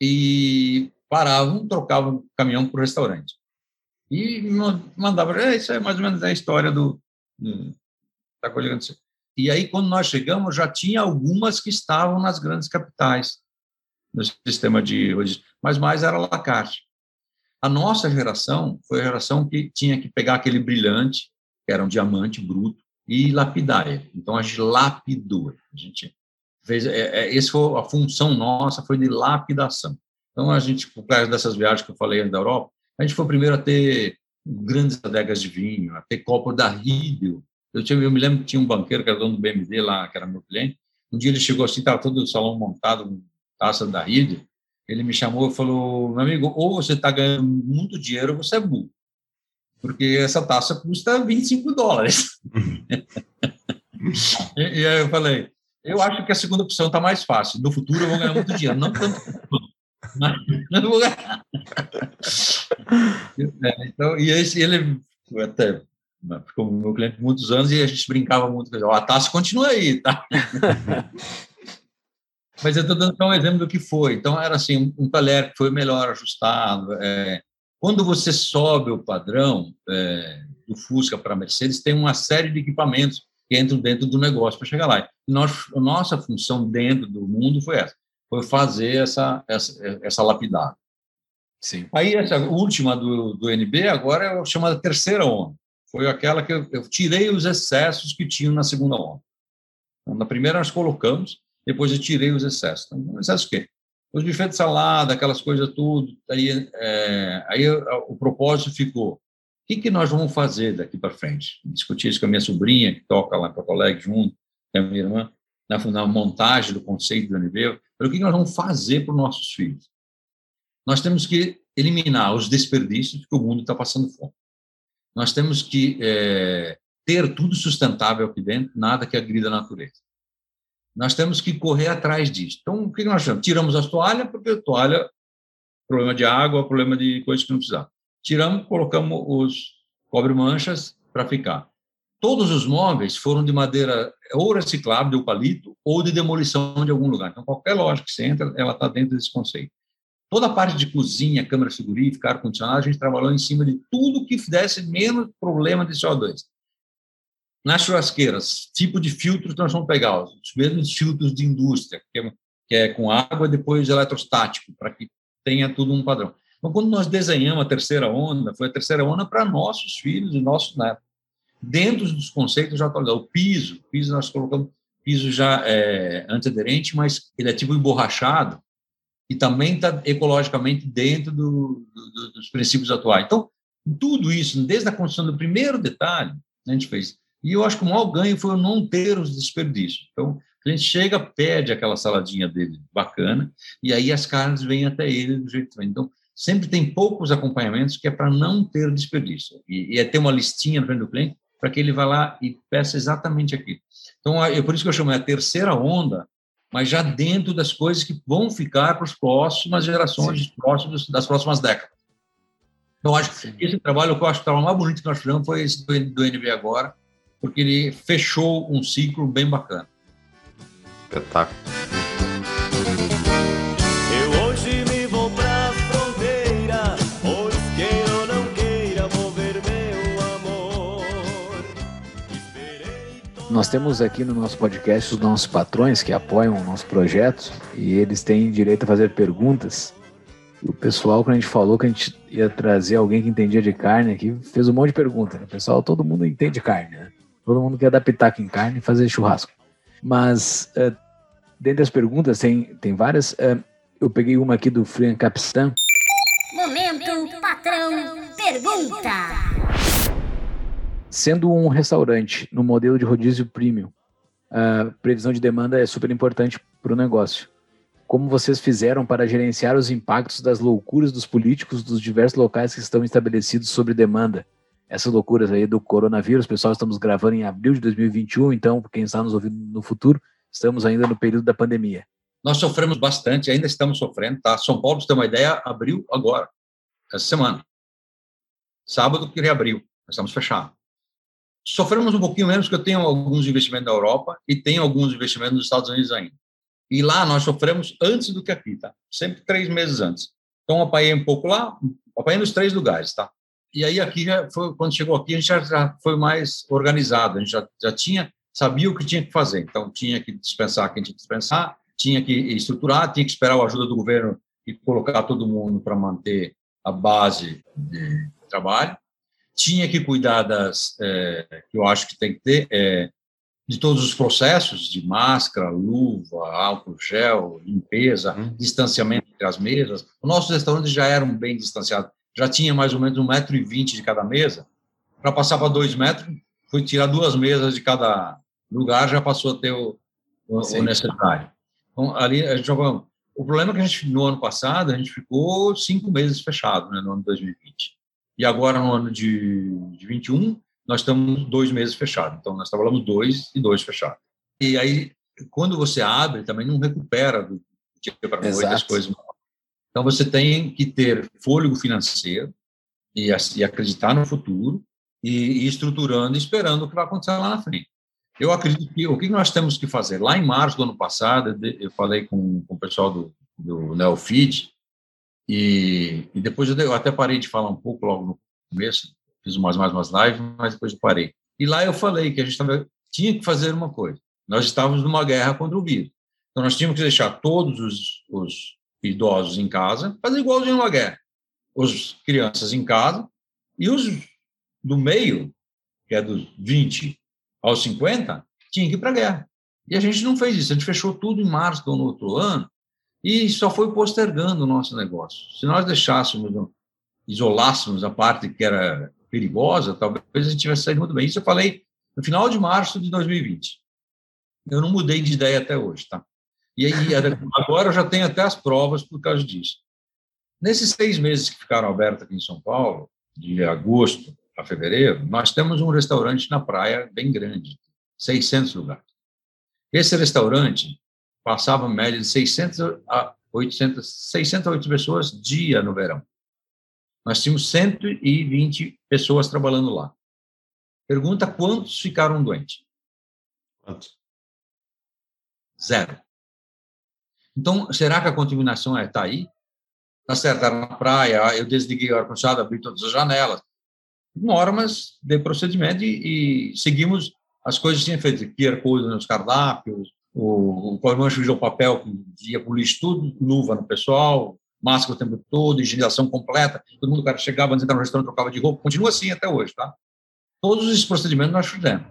e paravam, trocavam o caminhão para o restaurante. E mandavam, é, isso é mais ou menos a história do, do da colheita. E aí, quando nós chegamos, já tinha algumas que estavam nas grandes capitais no sistema de mas mais era Lacarte. A nossa geração foi a geração que tinha que pegar aquele brilhante, que era um diamante bruto, e lapidar ele. Então a gente lapidou. A gente fez, é, é, esse foi a função nossa foi de lapidação. Então a gente, por causa dessas viagens que eu falei da Europa, a gente foi o primeiro a ter grandes adegas de vinho, a ter copo da Riedel. Eu, tinha, eu me lembro que tinha um banqueiro que era dono do BMD lá, que era meu cliente. Um dia ele chegou assim, estava todo o salão montado, taça da Riedel, ele me chamou e falou, meu amigo, ou você está ganhando muito dinheiro ou você é burro, porque essa taça custa 25 dólares. e, e, aí eu falei, eu acho que a segunda opção está mais fácil, no futuro eu vou ganhar muito dinheiro, não tanto mas não vou ganhar. É, então, e esse, ele até ficou meu cliente muitos anos e a gente brincava muito, a taça continua aí, tá? Mas eu estou dando um exemplo do que foi. Então, era assim, um talher que foi melhor ajustado. É, quando você sobe o padrão é, do Fusca para a Mercedes, tem uma série de equipamentos que entram dentro do negócio para chegar lá. E nós, a nossa função dentro do mundo foi essa, foi fazer essa, essa, essa lapidada. Sim. Aí, essa última do, do NB, agora é a chamada terceira onda. Foi aquela que eu, eu tirei os excessos que tinham na segunda onda. Então, na primeira nós colocamos, depois eu tirei os excessos. Então, excesso o quê? Os bufês de salada, aquelas coisas tudo. Aí, é, aí o propósito ficou: o que, que nós vamos fazer daqui para frente? Discuti isso com a minha sobrinha, que toca lá para o colega junto, que é a minha irmã, na, na montagem do conceito do nível. O que, que nós vamos fazer para os nossos filhos? Nós temos que eliminar os desperdícios, porque o mundo está passando fome. Nós temos que é, ter tudo sustentável aqui dentro, nada que agrida a natureza. Nós temos que correr atrás disso. Então, o que nós chamamos? Tiramos as toalhas, porque a toalha, problema de água, problema de coisas que não precisamos. Tiramos, colocamos os cobre-manchas para ficar. Todos os móveis foram de madeira ou reciclável, de eucalipto, ou de demolição de algum lugar. Então, qualquer loja que você entra, ela está dentro desse conceito. Toda a parte de cozinha, câmara frigorífica, ar-condicionado, a gente trabalhou em cima de tudo que desse menos problema de CO2. Nas churrasqueiras, tipo de filtros nós vamos pegar os mesmos filtros de indústria, que é, que é com água e depois eletrostático, para que tenha tudo um padrão. Então, quando nós desenhamos a terceira onda, foi a terceira onda para nossos filhos e nossos netos. Dentro dos conceitos já atualizados. O piso, piso nós colocamos piso já é, antiaderente, mas ele é tipo emborrachado e também está ecologicamente dentro do, do, dos princípios atuais. Então, tudo isso, desde a construção do primeiro detalhe, a gente fez e eu acho que o maior ganho foi eu não ter os desperdícios. Então, cliente chega, pede aquela saladinha dele bacana, e aí as carnes vêm até ele do jeito que vem. Então, sempre tem poucos acompanhamentos que é para não ter desperdício. E, e, é ter uma listinha no frente do cliente para que ele vá lá e peça exatamente aquilo. Então, é por isso que eu chamo a terceira onda, mas já dentro das coisas que vão ficar para as próximas gerações, próximos, das próximas décadas. Então, acho que esse trabalho, que eu acho que o trabalho mais bonito que nós fizemos foi esse do, do NB agora, porque ele fechou um ciclo bem bacana. Espetáculo. Eu hoje me vou pra fronteira, pois queira ou não queira, vou ver meu amor. Nós temos aqui no nosso podcast os nossos patrões que apoiam o nosso projeto e eles têm direito a fazer perguntas. O pessoal, quando a gente falou que a gente ia trazer alguém que entendia de carne aqui, fez um monte de perguntas. Né? Pessoal, todo mundo entende carne, né? Todo mundo quer dar pitaco em carne e fazer churrasco. Mas, uh, dentre as perguntas, tem, tem várias. Uh, eu peguei uma aqui do Frian Capistan. Momento, patrão, pergunta. Sendo um restaurante no modelo de rodízio premium, a previsão de demanda é super importante para o negócio. Como vocês fizeram para gerenciar os impactos das loucuras dos políticos dos diversos locais que estão estabelecidos sobre demanda? Essas loucuras aí do coronavírus. Pessoal, estamos gravando em abril de 2021, então, quem está nos ouvindo no futuro, estamos ainda no período da pandemia. Nós sofremos bastante, ainda estamos sofrendo, tá? São Paulo, para ter uma ideia, abriu agora, essa semana. Sábado que reabriu, nós estamos fechados. Sofremos um pouquinho menos, porque eu tenho alguns investimentos na Europa e tenho alguns investimentos nos Estados Unidos ainda. E lá nós sofremos antes do que aqui, tá? Sempre três meses antes. Então, apanhei um pouco lá, apanhei nos três lugares, tá? E aí aqui já foi, quando chegou aqui a gente já, já foi mais organizado, a gente já, já tinha sabia o que tinha que fazer. Então tinha que dispensar quem tinha que dispensar, tinha que estruturar, tinha que esperar a ajuda do governo e colocar todo mundo para manter a base de trabalho. Tinha que cuidar das é, que eu acho que tem que ter é, de todos os processos de máscara, luva, álcool gel, limpeza, hum. distanciamento entre as mesas. Os nossos restaurantes já eram bem distanciados já tinha mais ou menos um metro e vinte de cada mesa. Para passar para dois metros, foi tirar duas mesas de cada lugar, já passou a ter o, o, o necessário. Então, ali a gente jogou. O problema é que a gente, no ano passado, a gente ficou cinco meses fechado, né, no ano de 2020. E agora, no ano de, de 21, nós estamos dois meses fechados. Então, nós trabalhamos dois e dois fechados. E aí, quando você abre, também não recupera do dia para noite as coisas então, você tem que ter fôlego financeiro e, e acreditar no futuro e, e estruturando esperando o que vai acontecer lá na frente. Eu acredito que o que nós temos que fazer? Lá em março do ano passado, eu falei com, com o pessoal do, do Neofeed, e, e depois eu, até parei de falar um pouco logo no começo, fiz umas, mais umas lives, mas depois eu parei. E lá eu falei que a gente tava, tinha que fazer uma coisa. Nós estávamos numa guerra contra o vírus. Então, nós tínhamos que deixar todos os, os idosos em casa, fazer igualzinho uma guerra. Os crianças em casa e os do meio, que é dos 20 aos 50, tinham que ir para a guerra. E a gente não fez isso, a gente fechou tudo em março do outro ano e só foi postergando o nosso negócio. Se nós deixássemos, isolássemos a parte que era perigosa, talvez a gente tivesse saído muito bem. Isso eu falei no final de março de 2020. Eu não mudei de ideia até hoje, tá? E aí, agora eu já tenho até as provas por causa disso. Nesses seis meses que ficaram abertos aqui em São Paulo, de agosto a fevereiro, nós temos um restaurante na praia bem grande, 600 lugares. Esse restaurante passava média de 600 a 800, 600 a 800 pessoas dia no verão. Nós tínhamos 120 pessoas trabalhando lá. Pergunta quantos ficaram doentes? Quantos? Zero. Então, será que a contaminação está aí? Tá certo, era na praia, eu desliguei o ar-condicionado, abri todas as janelas. Uma hora, mas dei procedimento e, e seguimos as coisas que tinha feito. QR Code nos cardápios, o, o de papel que ia para o lixo, tudo, luva no pessoal, máscara o tempo todo, higienização completa. Todo mundo, cara, chegava antes de entrar no restaurante, trocava de roupa. Continua assim até hoje, tá? Todos esses procedimentos nós fizemos.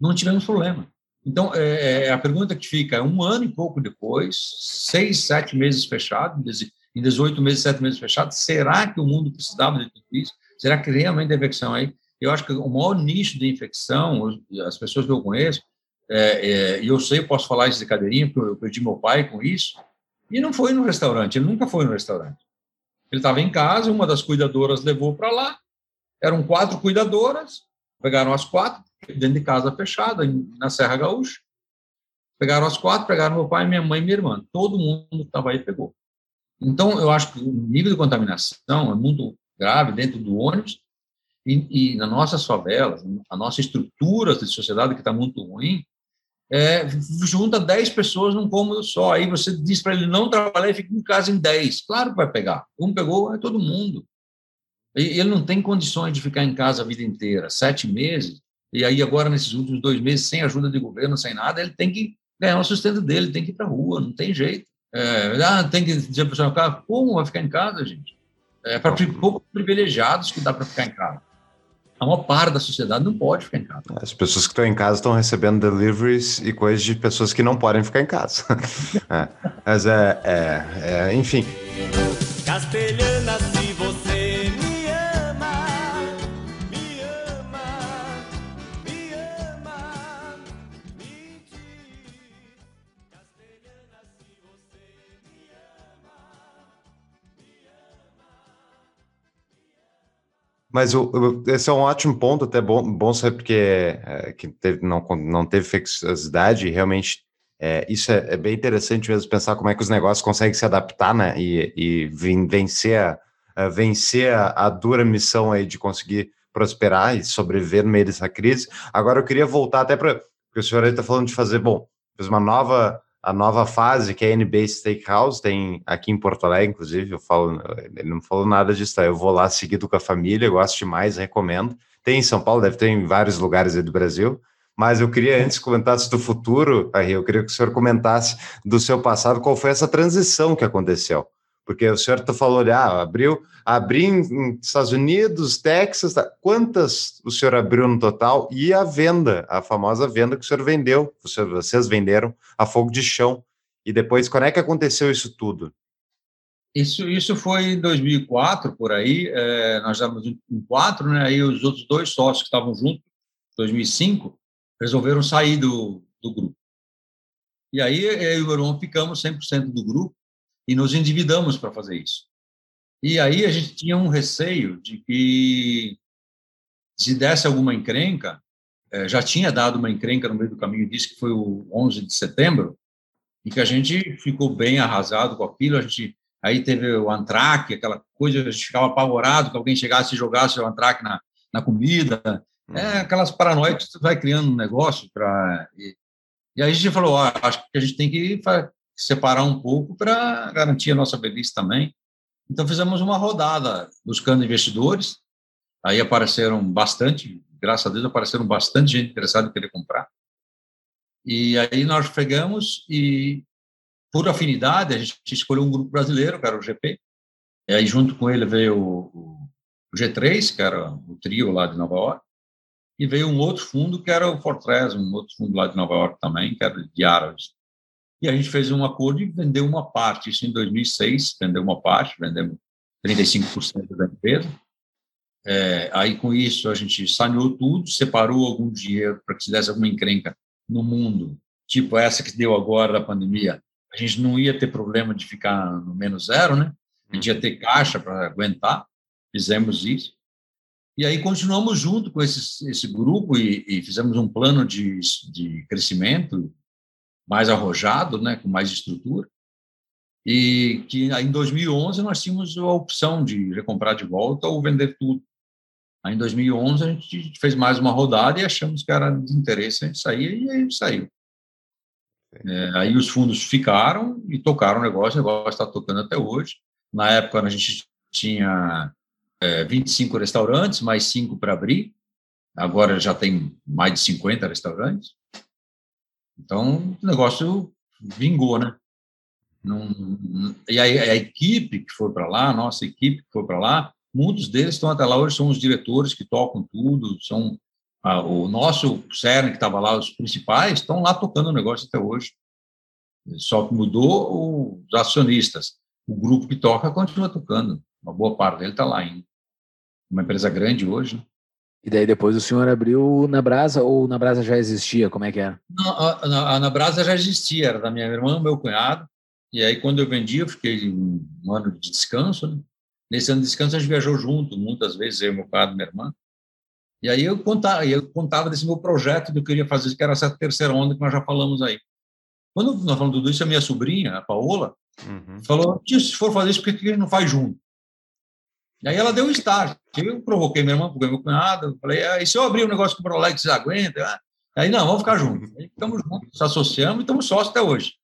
Não tivemos problema. Então, é, é, a pergunta que fica é um ano e pouco depois, seis, sete meses fechado, em 18 meses, sete meses fechado, será que o mundo precisava de tudo isso? Será que realmente a infecção aí? Eu acho que o maior nicho de infecção, as pessoas que eu conheço, é, é, e eu sei, eu posso falar isso de cadeirinha, porque eu perdi meu pai com isso, e não foi no restaurante, ele nunca foi no restaurante. Ele estava em casa, uma das cuidadoras levou para lá, eram quatro cuidadoras, pegaram as quatro, dentro de casa fechada, na Serra Gaúcha, pegaram as quatro, pegaram meu pai, minha mãe e minha irmã, todo mundo que estava aí pegou. Então, eu acho que o nível de contaminação é muito grave dentro do ônibus, e, e nas nossas favelas, a nossa estrutura de sociedade que está muito ruim, é, junta 10 pessoas num cômodo só. Aí você diz para ele não trabalhar e fica em casa em 10. Claro que vai pegar. Um pegou, é todo mundo. E ele não tem condições de ficar em casa a vida inteira, sete meses. E aí, agora, nesses últimos dois meses, sem ajuda de governo, sem nada, ele tem que ganhar o sustento dele, tem que ir para a rua, não tem jeito. É, ah, tem que dizer para o seu como vai ficar em casa, gente? É para poucos privilegiados que dá para ficar em casa a maior parte da sociedade não pode ficar em casa. As pessoas que estão em casa estão recebendo deliveries e coisas de pessoas que não podem ficar em casa. é, mas é, é, é enfim. Castelhana, Mas o, esse é um ótimo ponto, até bom, bom saber porque é, que teve, não, não teve flexibilidade, realmente é, isso é, é, bem interessante mesmo pensar como é que os negócios conseguem se adaptar, né, e, e vencer, a, a vencer a, a, dura missão aí de conseguir prosperar e sobreviver no meio dessa crise. Agora eu queria voltar até para porque o senhor aí está falando de fazer, bom, fez uma nova a nova fase, que é a NBA Steakhouse, tem aqui em Porto Alegre, inclusive, eu falo, ele não falou nada disso, tá? eu vou lá seguido com a família, gosto demais, recomendo. Tem em São Paulo, deve ter em vários lugares aí do Brasil, mas eu queria, antes comentasse do futuro, aí eu queria que o senhor comentasse do seu passado, qual foi essa transição que aconteceu? Porque o senhor tá falou, ah, abriu, abri em Estados Unidos, Texas, tá? quantas o senhor abriu no total? E a venda, a famosa venda que o senhor vendeu, vocês venderam a fogo de chão. E depois, quando é que aconteceu isso tudo? Isso, isso foi em 2004, por aí, é, nós estávamos em quatro, né, aí os outros dois sócios que estavam juntos, 2005, resolveram sair do, do grupo. E aí eu e o irmão ficamos 100% do grupo, e nos endividamos para fazer isso. E aí a gente tinha um receio de que se desse alguma encrenca, eh, já tinha dado uma encrenca no meio do caminho, disse que foi o 11 de setembro, e que a gente ficou bem arrasado com aquilo, a gente aí teve o antraque, aquela coisa, a gente ficava apavorado que alguém chegasse e jogasse o antraque na, na comida, é uhum. aquelas paranoias que você vai criando um negócio para e, e, aí a gente falou, ah, acho que a gente tem que separar um pouco para garantir a nossa velhice também. Então fizemos uma rodada buscando investidores, aí apareceram bastante, graças a Deus apareceram bastante gente interessada em querer comprar. E aí nós pegamos e, por afinidade, a gente escolheu um grupo brasileiro, que era o GP, e aí junto com ele veio o, o G3, que era o trio lá de Nova York, e veio um outro fundo que era o Fortress, um outro fundo lá de Nova York também, que era de árabes. E a gente fez um acordo e vendeu uma parte, isso em 2006, vendeu uma parte, vendemos 35% da empresa. É, aí, com isso, a gente saneou tudo, separou algum dinheiro para que se desse alguma encrenca no mundo, tipo essa que deu agora da pandemia. A gente não ia ter problema de ficar no menos zero, né? A gente ia ter caixa para aguentar, fizemos isso. E aí continuamos junto com esse, esse grupo e, e fizemos um plano de, de crescimento mais arrojado, né, com mais estrutura, e que em 2011 nós tínhamos a opção de recomprar de volta ou vender tudo. Aí em 2011 a gente fez mais uma rodada e achamos que era de interesse a gente sair e aí saiu. É, aí os fundos ficaram e tocaram o negócio, o negócio está tocando até hoje. Na época a gente tinha é, 25 restaurantes, mais 5 para abrir, agora já tem mais de 50 restaurantes. Então, o negócio vingou, né? E aí, a equipe que foi para lá, a nossa equipe que foi para lá, muitos deles estão até lá hoje, são os diretores que tocam tudo, são o nosso CERN que estava lá, os principais, estão lá tocando o negócio até hoje. Só que mudou os acionistas. O grupo que toca continua tocando. Uma boa parte dele está lá ainda. Uma empresa grande hoje. Né? E daí depois o senhor abriu na Brasa ou na Brasa já existia? Como é que era? Não, a, a, a na Brasa já existia, era da minha irmã, meu cunhado. E aí, quando eu vendi, eu fiquei um ano de descanso. Né? Nesse ano de descanso, a gente viajou junto, muitas vezes, eu, meu cunhado, minha irmã. E aí eu contava, eu contava desse meu projeto que eu queria fazer, que era essa terceira onda que nós já falamos aí. Quando nós falamos tudo isso, a minha sobrinha, a Paola, uhum. falou: se for fazer isso, por que a gente não faz junto? Aí ela deu um start. Eu provoquei minha irmã, provoquei meu cunhado, falei: ah, e se eu abrir um negócio com o Prolex, vocês aguentam? Aí, não, vamos ficar juntos. Aí juntos, nos associamos e estamos sócios até hoje.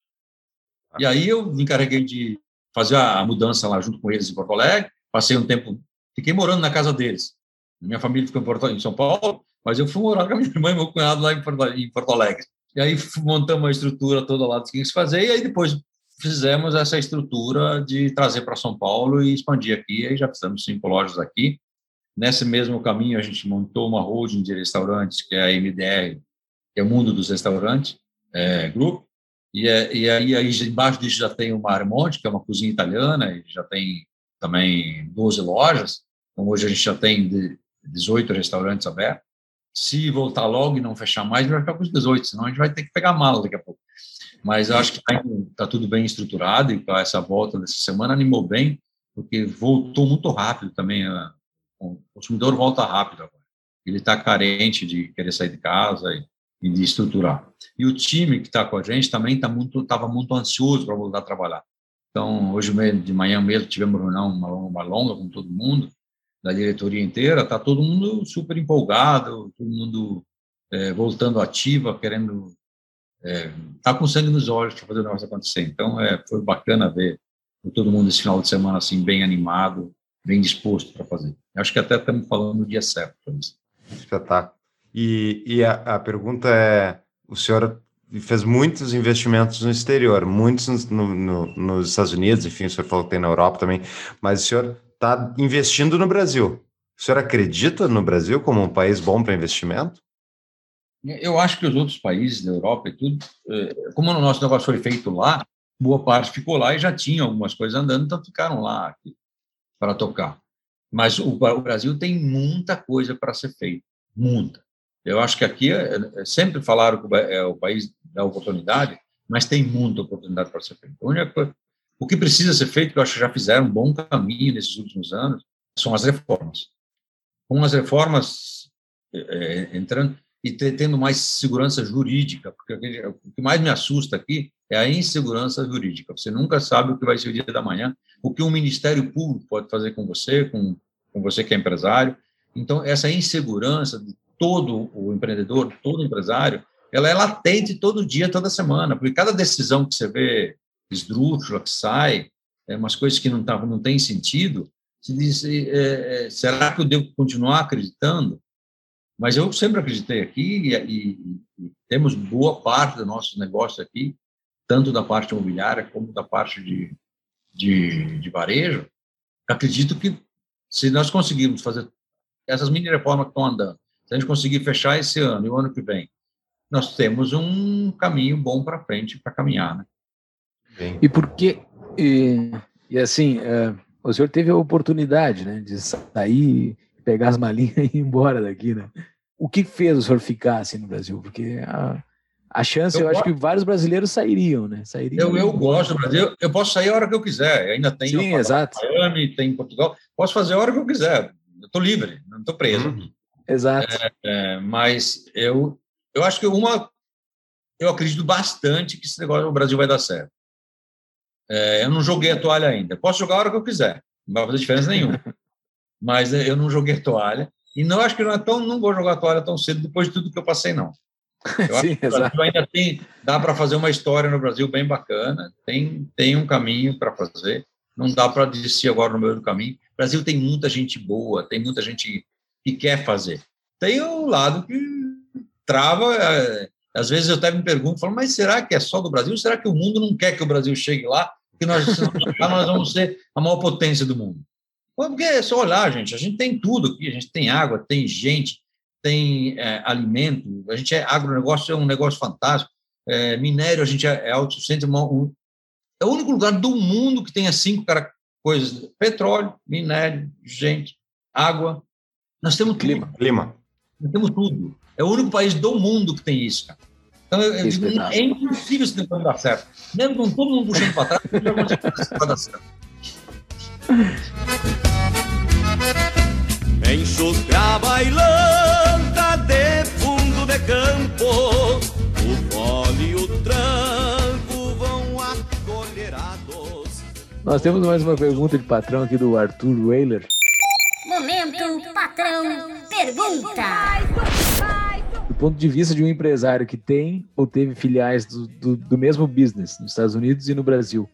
E aí eu me encarreguei de fazer a mudança lá junto com eles em Porto Alegre, passei um tempo, fiquei morando na casa deles. Minha família ficou em, Porto, em São Paulo, mas eu fui morar com a minha irmã e meu cunhado lá em Porto, em Porto Alegre. E aí montamos a estrutura toda lá do que se fazer, e aí depois fizemos essa estrutura de trazer para São Paulo e expandir aqui, aí já fizemos cinco lojas aqui. Nesse mesmo caminho, a gente montou uma holding de restaurantes, que é a MDR, que é o Mundo dos Restaurantes é, Group, e, é, e aí, aí, embaixo disso já tem o Marmonte, que é uma cozinha italiana, e já tem também 12 lojas, então hoje a gente já tem 18 restaurantes abertos. Se voltar logo e não fechar mais, vai ficar com os 18, senão a gente vai ter que pegar mala daqui a pouco. Mas acho que está tá tudo bem estruturado e essa volta dessa semana animou bem, porque voltou muito rápido também. O consumidor volta rápido agora. Ele está carente de querer sair de casa e, de estruturar. E o time que está com a gente também está muito, estava muito ansioso para voltar a trabalhar. Então, hoje de manhã mesmo tivemos uma, uma longa com todo mundo, da diretoria inteira, está todo mundo super empolgado, todo mundo é, voltando ativa, querendo é, tá com sangue nos olhos para fazer o negócio acontecer. Então, é, foi bacana ver todo mundo esse final de semana assim bem animado, bem disposto para fazer. Acho que até estamos falando no dia certo. Espetáculo. E, e a, a, pergunta é: o senhor fez muitos investimentos no exterior, muitos no, no, nos Estados Unidos, enfim, o senhor falou que tem na Europa também, mas o senhor está investindo no Brasil. O senhor acredita no Brasil como um país bom para investimento? Eu acho que os outros países da Europa e tudo, é, como o nosso negócio foi feito lá, boa parte ficou lá e já tinha algumas coisas andando, então ficaram lá para tocar. Mas o, o, Brasil tem muita coisa para ser feita, muita. Eu acho que aqui é, é, sempre falaram que é o país da oportunidade, mas tem muita oportunidade para ser feita. O que precisa ser feito, que eu acho que já fizeram um bom caminho nesses últimos anos, são as reformas. Com as reformas é, entrando, e tendo mais segurança jurídica, porque o que mais me assusta aqui é a insegurança jurídica. Você nunca sabe o que vai ser o dia da manhã, o que um Ministério Público pode fazer com você, com, com você que é empresário. Então, essa insegurança de todo o empreendedor, todo empresário, ela é latente todo dia, toda semana, porque cada decisão que você vê esdrúxula, que sai, é umas coisas que não, tá, não tem sentido, se diz, é, é, será que eu devo continuar acreditando? Mas eu sempre acreditei aqui e, e, e, temos boa parte do nosso negócio aqui, tanto da parte imobiliária como da parte de, de, de varejo. Acredito que se nós conseguirmos fazer essas mini reformas que estão andando, se a gente conseguir fechar esse ano e o ano que vem, nós temos um caminho bom para frente para caminhar, né? Bem. E por que e, e assim, é, o senhor teve a oportunidade, né, de sair pegar as malinhas e ir embora daqui, né? O que fez o senhor ficar assim no Brasil? Porque a, a chance, eu, eu acho que vários brasileiros sairiam, né? Sairiam eu, eu gosto do Brasil, eu posso sair a hora que eu quiser, ainda tem Sim, exato. Miami, tem Portugal, posso fazer a hora que eu quiser, eu estou livre, não estou preso. Uhum. Exato. É, é, mas eu, eu acho que uma, eu acredito bastante que esse negócio no Brasil vai dar certo. É, eu não joguei a toalha ainda, posso jogar a hora que eu quiser, não vai fazer diferença nenhuma. mas eu não joguei toalha. E não acho que não é tão, não vou jogar toalha tão cedo depois de tudo que eu passei, não. Eu Sim, acho que o Brasil ainda tem, dá para fazer uma história no Brasil bem bacana, tem, tem um caminho para fazer, não dá para desistir agora no meio do caminho. O Brasil tem muita gente boa, tem muita gente que quer fazer. Tem o lado que trava, é, às vezes eu até me pergunto, falo, mas será que é só do Brasil? Será que o mundo não quer que o Brasil chegue lá? Que nós, nós vamos ser a maior potência do mundo. Porque é só olhar, gente. A gente tem tudo aqui. A gente tem água, tem gente, tem é, alimento. A gente é agronegócio, é um negócio fantástico. É, minério, a gente é, é autossuficiente. Um, é o único lugar do mundo que tem as cinco cara, coisas: petróleo, minério, gente, água. Nós temos clima. Tudo. Clima. Nós temos tudo. É o único país do mundo que tem isso, cara. Então, eu, eu digo, é impossível esse negócio dar certo. Mesmo com todo mundo puxando para trás, vai dar certo. Enxugar bailanta de fundo de campo, o fole e o tranco vão acolherados. Nós temos mais uma pergunta de patrão aqui do Arthur Weiler. Momento patrão pergunta. Do ponto de vista de um empresário que tem ou teve filiais do, do, do mesmo business nos Estados Unidos e no Brasil,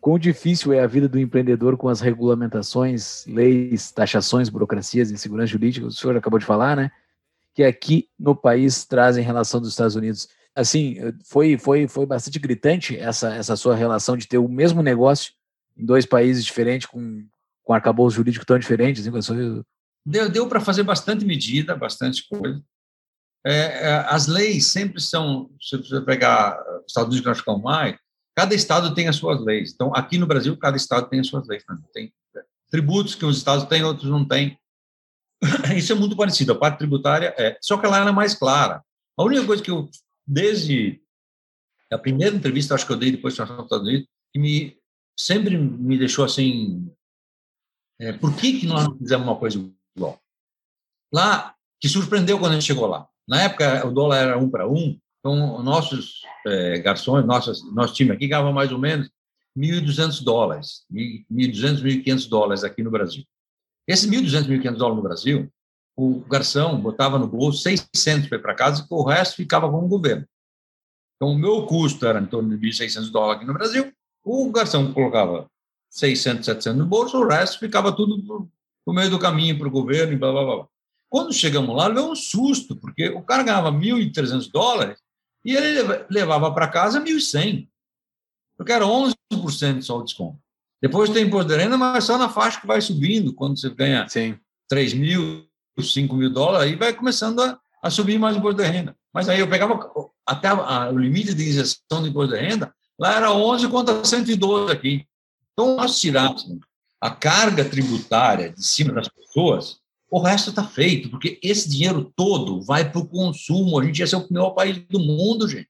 quão difícil é a vida do empreendedor com as regulamentações, leis, taxações, burocracias, insegurança jurídica, o senhor acabou de falar, né? Que aqui no país trazem relação dos Estados Unidos. Assim, foi, foi, foi bastante gritante essa, essa sua relação de ter o mesmo negócio em dois países diferentes, com, com arcabouço jurídico tão diferentes. Assim, deu deu para fazer bastante medida, bastante coisa. É, é, as leis sempre são, se você pegar os Estados Unidos que nós ficamos mais, Cada estado tem as suas leis. Então, aqui no Brasil, cada estado tem as suas leis. Né? Tem tributos que uns estados têm, outros não têm. Isso é muito parecido. A parte tributária é. Só que ela era mais clara. A única coisa que eu, desde a primeira entrevista, acho que eu dei depois de nos Estados Unidos, que me sempre me deixou assim. É, por que, que nós não fizemos uma coisa igual? Lá, que surpreendeu quando a gente chegou lá. Na época, o dólar era um para um, então, nossos é, garçons, nossas, nosso time aqui ganhava mais ou menos 1.200 dólares, 1.200, 1.500 dólares aqui no Brasil. Esses 1.200, 1.500 dólares no Brasil, o garçom botava no bolso 600 para casa e o resto ficava com o governo. Então, o meu custo era em torno de 1.600 dólares aqui no Brasil, o garçom colocava 600, 700 no bolso, o resto ficava tudo no meio do caminho para o governo e blá, blá, blá. Quando chegamos lá, levou um susto, porque o cara ganhava 1.300 dólares e ele levava para casa 1.100, porque era 11% só o desconto. Depois tem imposto de renda, mas só na faixa que vai subindo, quando você ganha Sim. 3 mil, 5 mil dólares, aí vai começando a, a subir mais o imposto de renda. Mas aí eu pegava até a, o limite de isenção do imposto de renda, lá era 11 contra 112 aqui. Então, nós tirássemos a carga tributária de cima das pessoas, o resto está feito, porque esse dinheiro todo vai para o consumo. A gente ia ser o pior país do mundo, gente.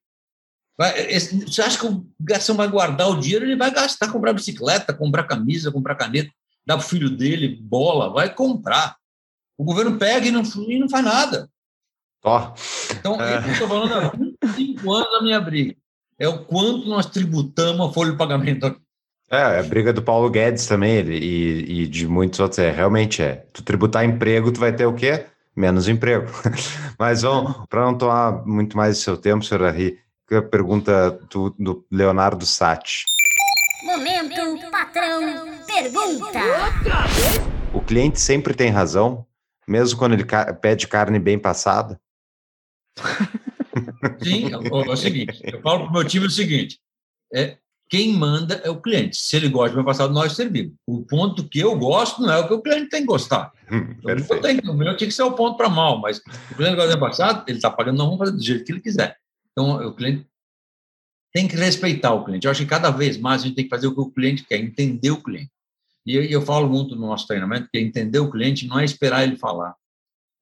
Você acha que o garçom vai guardar o dinheiro? Ele vai gastar, comprar bicicleta, comprar camisa, comprar caneta, dar para o filho dele bola, vai comprar. O governo pega e não, e não faz nada. Ó. Então, é. eu estou falando há 25 anos da minha briga. É o quanto nós tributamos a folha de pagamento aqui. É, a briga do Paulo Guedes também ele, e, e de muitos outros é realmente é. Tu tributar emprego, tu vai ter o quê? Menos emprego. Mas vamos, para não tomar muito mais do seu tempo, senhor Ari, a pergunta do, do Leonardo Sati. Momento patrão pergunta. O cliente sempre tem razão, mesmo quando ele pede carne bem passada? Sim, é o, é o seguinte, eu falo para o meu time o seguinte, é, quem manda é o cliente. Se ele gosta do meu passado, nós servimos. O ponto que eu gosto não é o que o cliente tem que gostar. Hum, eu tenho, o meu tinha que ser o ponto para mal, mas o cliente gosta do meu passado, ele está pagando, nós vamos fazer do jeito que ele quiser. Então, o cliente tem que respeitar o cliente. Eu acho que cada vez mais a gente tem que fazer o que o cliente quer, entender o cliente. E eu, eu falo muito no nosso treinamento que entender o cliente não é esperar ele falar,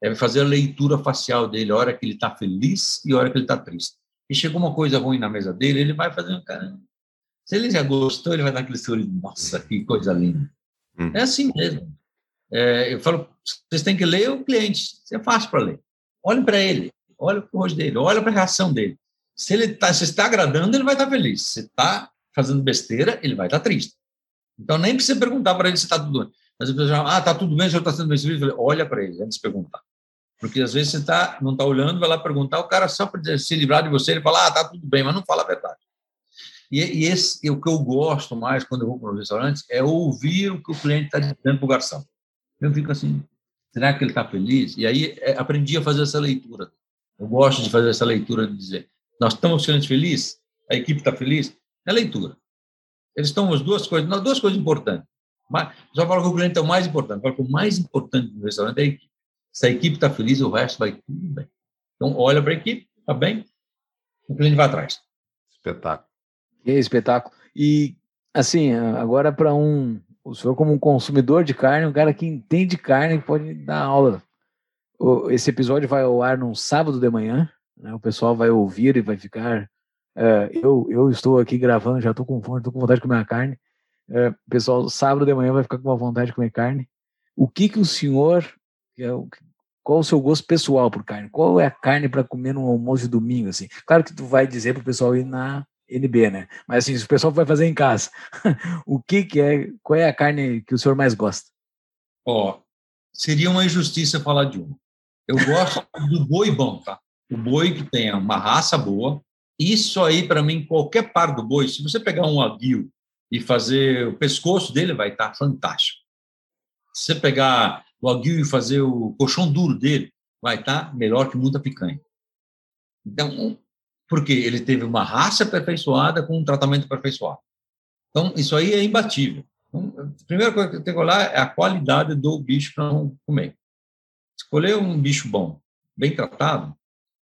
é fazer a leitura facial dele, a hora que ele está feliz e a hora que ele está triste. E chegou uma coisa ruim na mesa dele, ele vai fazer, cara, se ele já gostou, ele vai dar aquele sorriso, nossa, que coisa linda. Hum. É assim mesmo. É, eu falo, vocês têm que ler o cliente, isso é fácil para ler. Olhe para ele, olhe para o rosto dele, olhe para a reação dele. Se ele tá, se está agradando, ele vai estar tá feliz. Se está fazendo besteira, ele vai estar tá triste. Então, nem precisa perguntar para ele se está tudo bem. Mas a pessoa ah, está tudo bem, o senhor está sendo bem servido. Olha para ele, antes de perguntar. Porque às vezes você tá, não está olhando, vai lá perguntar, o cara só para se livrar de você, ele fala, ah, está tudo bem, mas não fala a verdade. E, e esse, o que eu gosto mais quando eu vou para os restaurantes é ouvir o que o cliente está dizendo para o garçom. Eu fico assim, será que ele está feliz? E aí é, aprendi a fazer essa leitura. Eu gosto de fazer essa leitura de dizer, nós estamos clientes felizes, a equipe está feliz, é leitura. Eles estão as duas coisas, não, duas coisas importantes. Mas, só falo que o cliente é o mais importante. Falo que o mais importante do restaurante é a equipe. Se a equipe está feliz, o resto vai tudo bem. Então, olha para a equipe, está bem, o cliente vai atrás. Espetáculo. Que espetáculo. E, assim, agora para um. O senhor, como um consumidor de carne, um cara que entende carne, pode dar aula. esse episódio vai ao ar num sábado de manhã. Né? O pessoal vai ouvir e vai ficar. Uh, eu, eu estou aqui gravando, já estou com fome, estou com vontade de comer uma carne. Uh, pessoal, sábado de manhã vai ficar com uma vontade de comer carne. O que que o senhor, é qual o seu gosto pessoal por carne? Qual é a carne para comer no almoço de domingo? Assim? Claro que tu vai dizer para o pessoal ir na NB, né? Mas assim, o pessoal vai fazer em casa, o que que é, qual é a carne que o senhor mais gosta? Ó, oh, seria uma injustiça falar de uma. Eu gosto do boi bom, tá? O boi que tenha uma raça boa. Isso aí, para mim, qualquer par do boi, se você pegar um aguil e fazer o pescoço dele, vai estar tá fantástico. Se você pegar o aguil e fazer o colchão duro dele, vai estar tá melhor que muita picanha. Então, porque ele teve uma raça aperfeiçoada com um tratamento aperfeiçoado. Então, isso aí é imbatível. Então, a primeira coisa que eu tenho que olhar é a qualidade do bicho para comer. Escolher um bicho bom, bem tratado,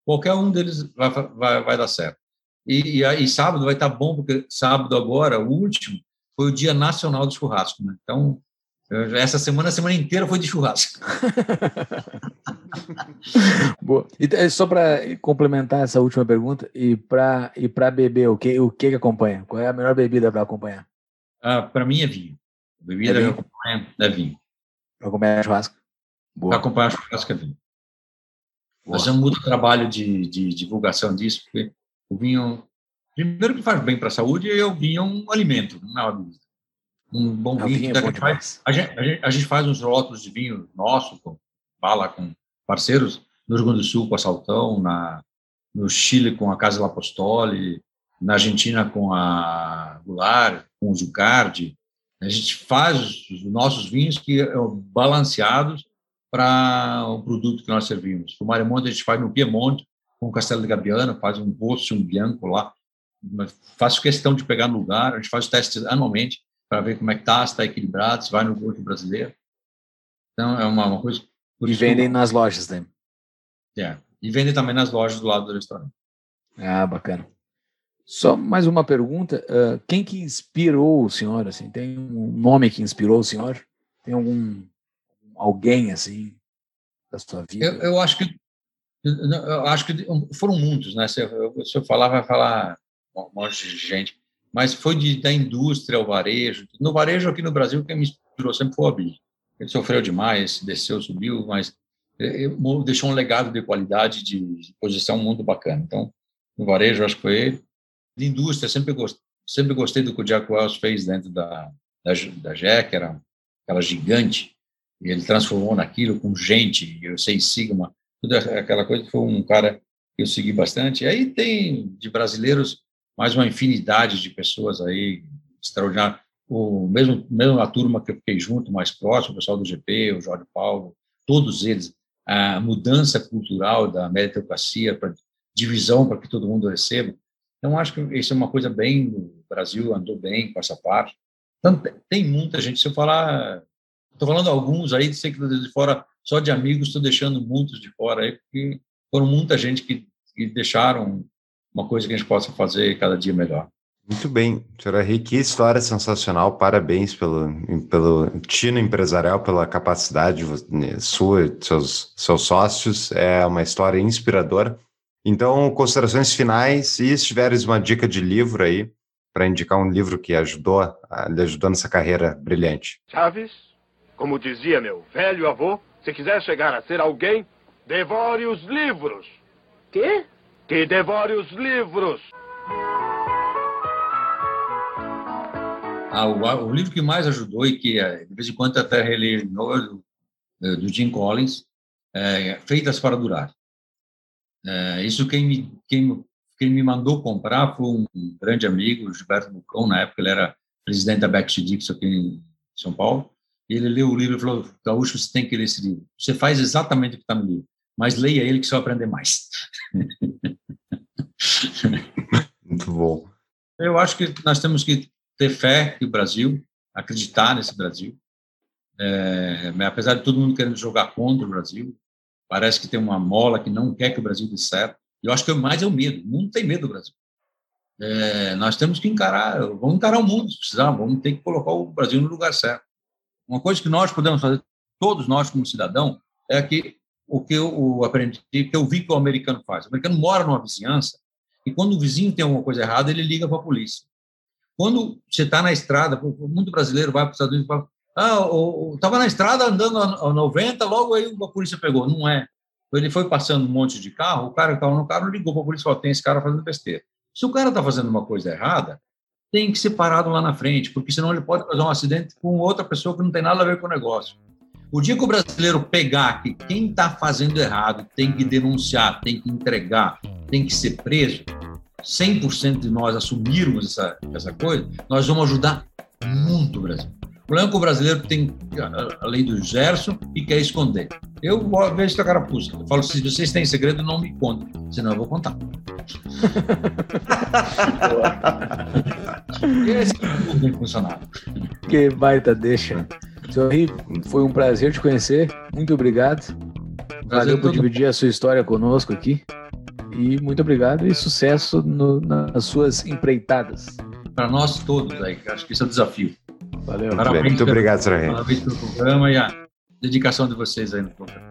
qualquer um deles vai, vai, vai dar certo. E, e, e, sábado vai estar bom, porque sábado agora, o último, foi o Dia Nacional do Churrasco. Né? Então, essa semana, a semana inteira foi de churrasco. Boa. E é, só para complementar essa última pergunta, e para e para beber, o que, o que que acompanha? Qual é a melhor bebida para acompanhar? Ah, para mim é vinho. A bebida é vinho? acompanha é vinho. Para acompanhar churrasco? Para acompanhar churrasco é vinho. Boa. Nós temos muito trabalho de, de divulgação disso, porque o vinho, primeiro que faz bem para a saúde, é o vinho é um alimento, não é uma bebida. Um bom vinho. vinho é bom a, gente faz, a, gente, a, gente, a, gente, faz uns rótulos de vinho nosso, com, fala com parceiros, no Rio Grande do Sul com a Saltão, na, no Chile com a Casa L'Apostoli, na Argentina com a Goulart, com o Zucardi. A gente faz os nossos vinhos que são balanceados para o produto que nós servimos. O Maremonte a gente faz no Piemonte, com o Castelo de Gabiana, faz um rosto, um bianco lá. Faço questão de pegar no lugar, a gente faz os testes anualmente para ver como é que está, se está equilibrado, se vai no grupo brasileiro. Então, é uma, uma coisa... Por e vendem nas lojas, né? É, e vendem também nas lojas do lado do restaurante. Ah, bacana. Só mais uma pergunta, uh, quem que inspirou o senhor, assim, tem um nome que inspirou o senhor? Tem algum alguém assim da sua vida? Eu, eu acho que eu acho que foram muitos, né? Se eu, se eu falar, vai falar um monte de gente, mas foi de, da indústria ao varejo. No varejo aqui no Brasil, quem me inspirou sempre foi o Abi. Ele sofreu demais, desceu, subiu, mas deixou um legado de qualidade, de, posição muito bacana. Então, no varejo, acho que foi ele. De indústria, sempre gostei, sempre gostei do que o Jack Wells fez dentro da, da, da era aquela gigante e ele transformou naquilo com gente, eu sei Sigma, tudo aquela coisa, foi um cara que eu segui bastante. E aí tem de brasileiros mais uma infinidade de pessoas aí extraordinárias. O mesmo mesmo a turma que eu fiquei junto, mais próximo, o pessoal do GP, o Jorge Paulo, todos eles, a mudança cultural da meritocracia para divisão para que todo mundo receba. Então acho que isso é uma coisa bem o Brasil andou bem com essa parte. Então, tem muita gente, se eu falar Estou falando alguns aí, sei que de fora, só de amigos, estou deixando muitos de fora aí, porque foram muita gente que, que deixaram uma coisa que a gente possa fazer cada dia melhor. Muito bem, senhor Henrique, que história sensacional, parabéns pelo, pelo tino empresarial, pela capacidade né, sua, seus, seus sócios, é uma história inspiradora. Então, considerações finais, e se tiveres uma dica de livro aí, para indicar um livro que ajudou, lhe ajudou nessa carreira brilhante. Chaves, como dizia meu velho avô, se quiser chegar a ser alguém, devore os livros. Quê? Que devore os livros. Ah, o, o, livro que mais ajudou e que eh, de vez em quando até releio do, eh, do Jim Collins, é Feitas para Durar. É, isso quem me, quem, quem me mandou comprar foi um grande amigo, Gilberto Bucão, na época ele era presidente da Beck Dixon aqui em São Paulo, ele leu o livro e falou: Gaúcho, você tem que ler esse livro. Você faz exatamente o que está no livro, mas leia ele que vai aprender mais. Muito bom. Eu acho que nós temos que ter fé no Brasil, acreditar nesse Brasil. É, apesar de todo mundo querendo jogar contra o Brasil, parece que tem uma mola que não quer que o Brasil dê certo. Eu acho que mais é o medo. O mundo tem medo do Brasil. É, nós temos que encarar, vamos encarar o mundo se precisar, vamos ter que colocar o Brasil no lugar certo. Uma coisa que nós podemos fazer, todos nós como cidadão, é que o que eu aprendi, que eu vi que o americano faz. O americano mora numa vizinhança e quando o vizinho tem alguma coisa errada, ele liga para a polícia. Quando você está na estrada, muito brasileiro vai para os Estados Unidos e fala: Ah, estava na estrada andando a 90, logo aí a polícia pegou. Não é. Ele foi passando um monte de carro, o cara que estava no carro ligou para a polícia e falou: tem esse cara fazendo besteira. Se o cara está fazendo uma coisa errada, tem que ser parado lá na frente, porque senão ele pode causar um acidente com outra pessoa que não tem nada a ver com o negócio. O dia que o brasileiro pegar que quem está fazendo errado tem que denunciar, tem que entregar, tem que ser preso, 100% de nós assumirmos essa, essa coisa, nós vamos ajudar muito o Brasil. O problema é que o brasileiro tem a, a lei do Gerson e quer esconder. Eu vejo essa carapuça. Eu falo, se vocês têm segredo, não me contem, senão eu vou contar. Esse é o funcionário. Que baita deixa. Seu foi um prazer te conhecer. Muito obrigado. Valeu por dividir a sua história conosco aqui. E muito obrigado e sucesso no, nas suas empreitadas. Para nós todos aí, acho que esse é o desafio. Valeu. Parabéns muito obrigado, Sr. Parabéns pelo programa e a dedicação de vocês aí no programa.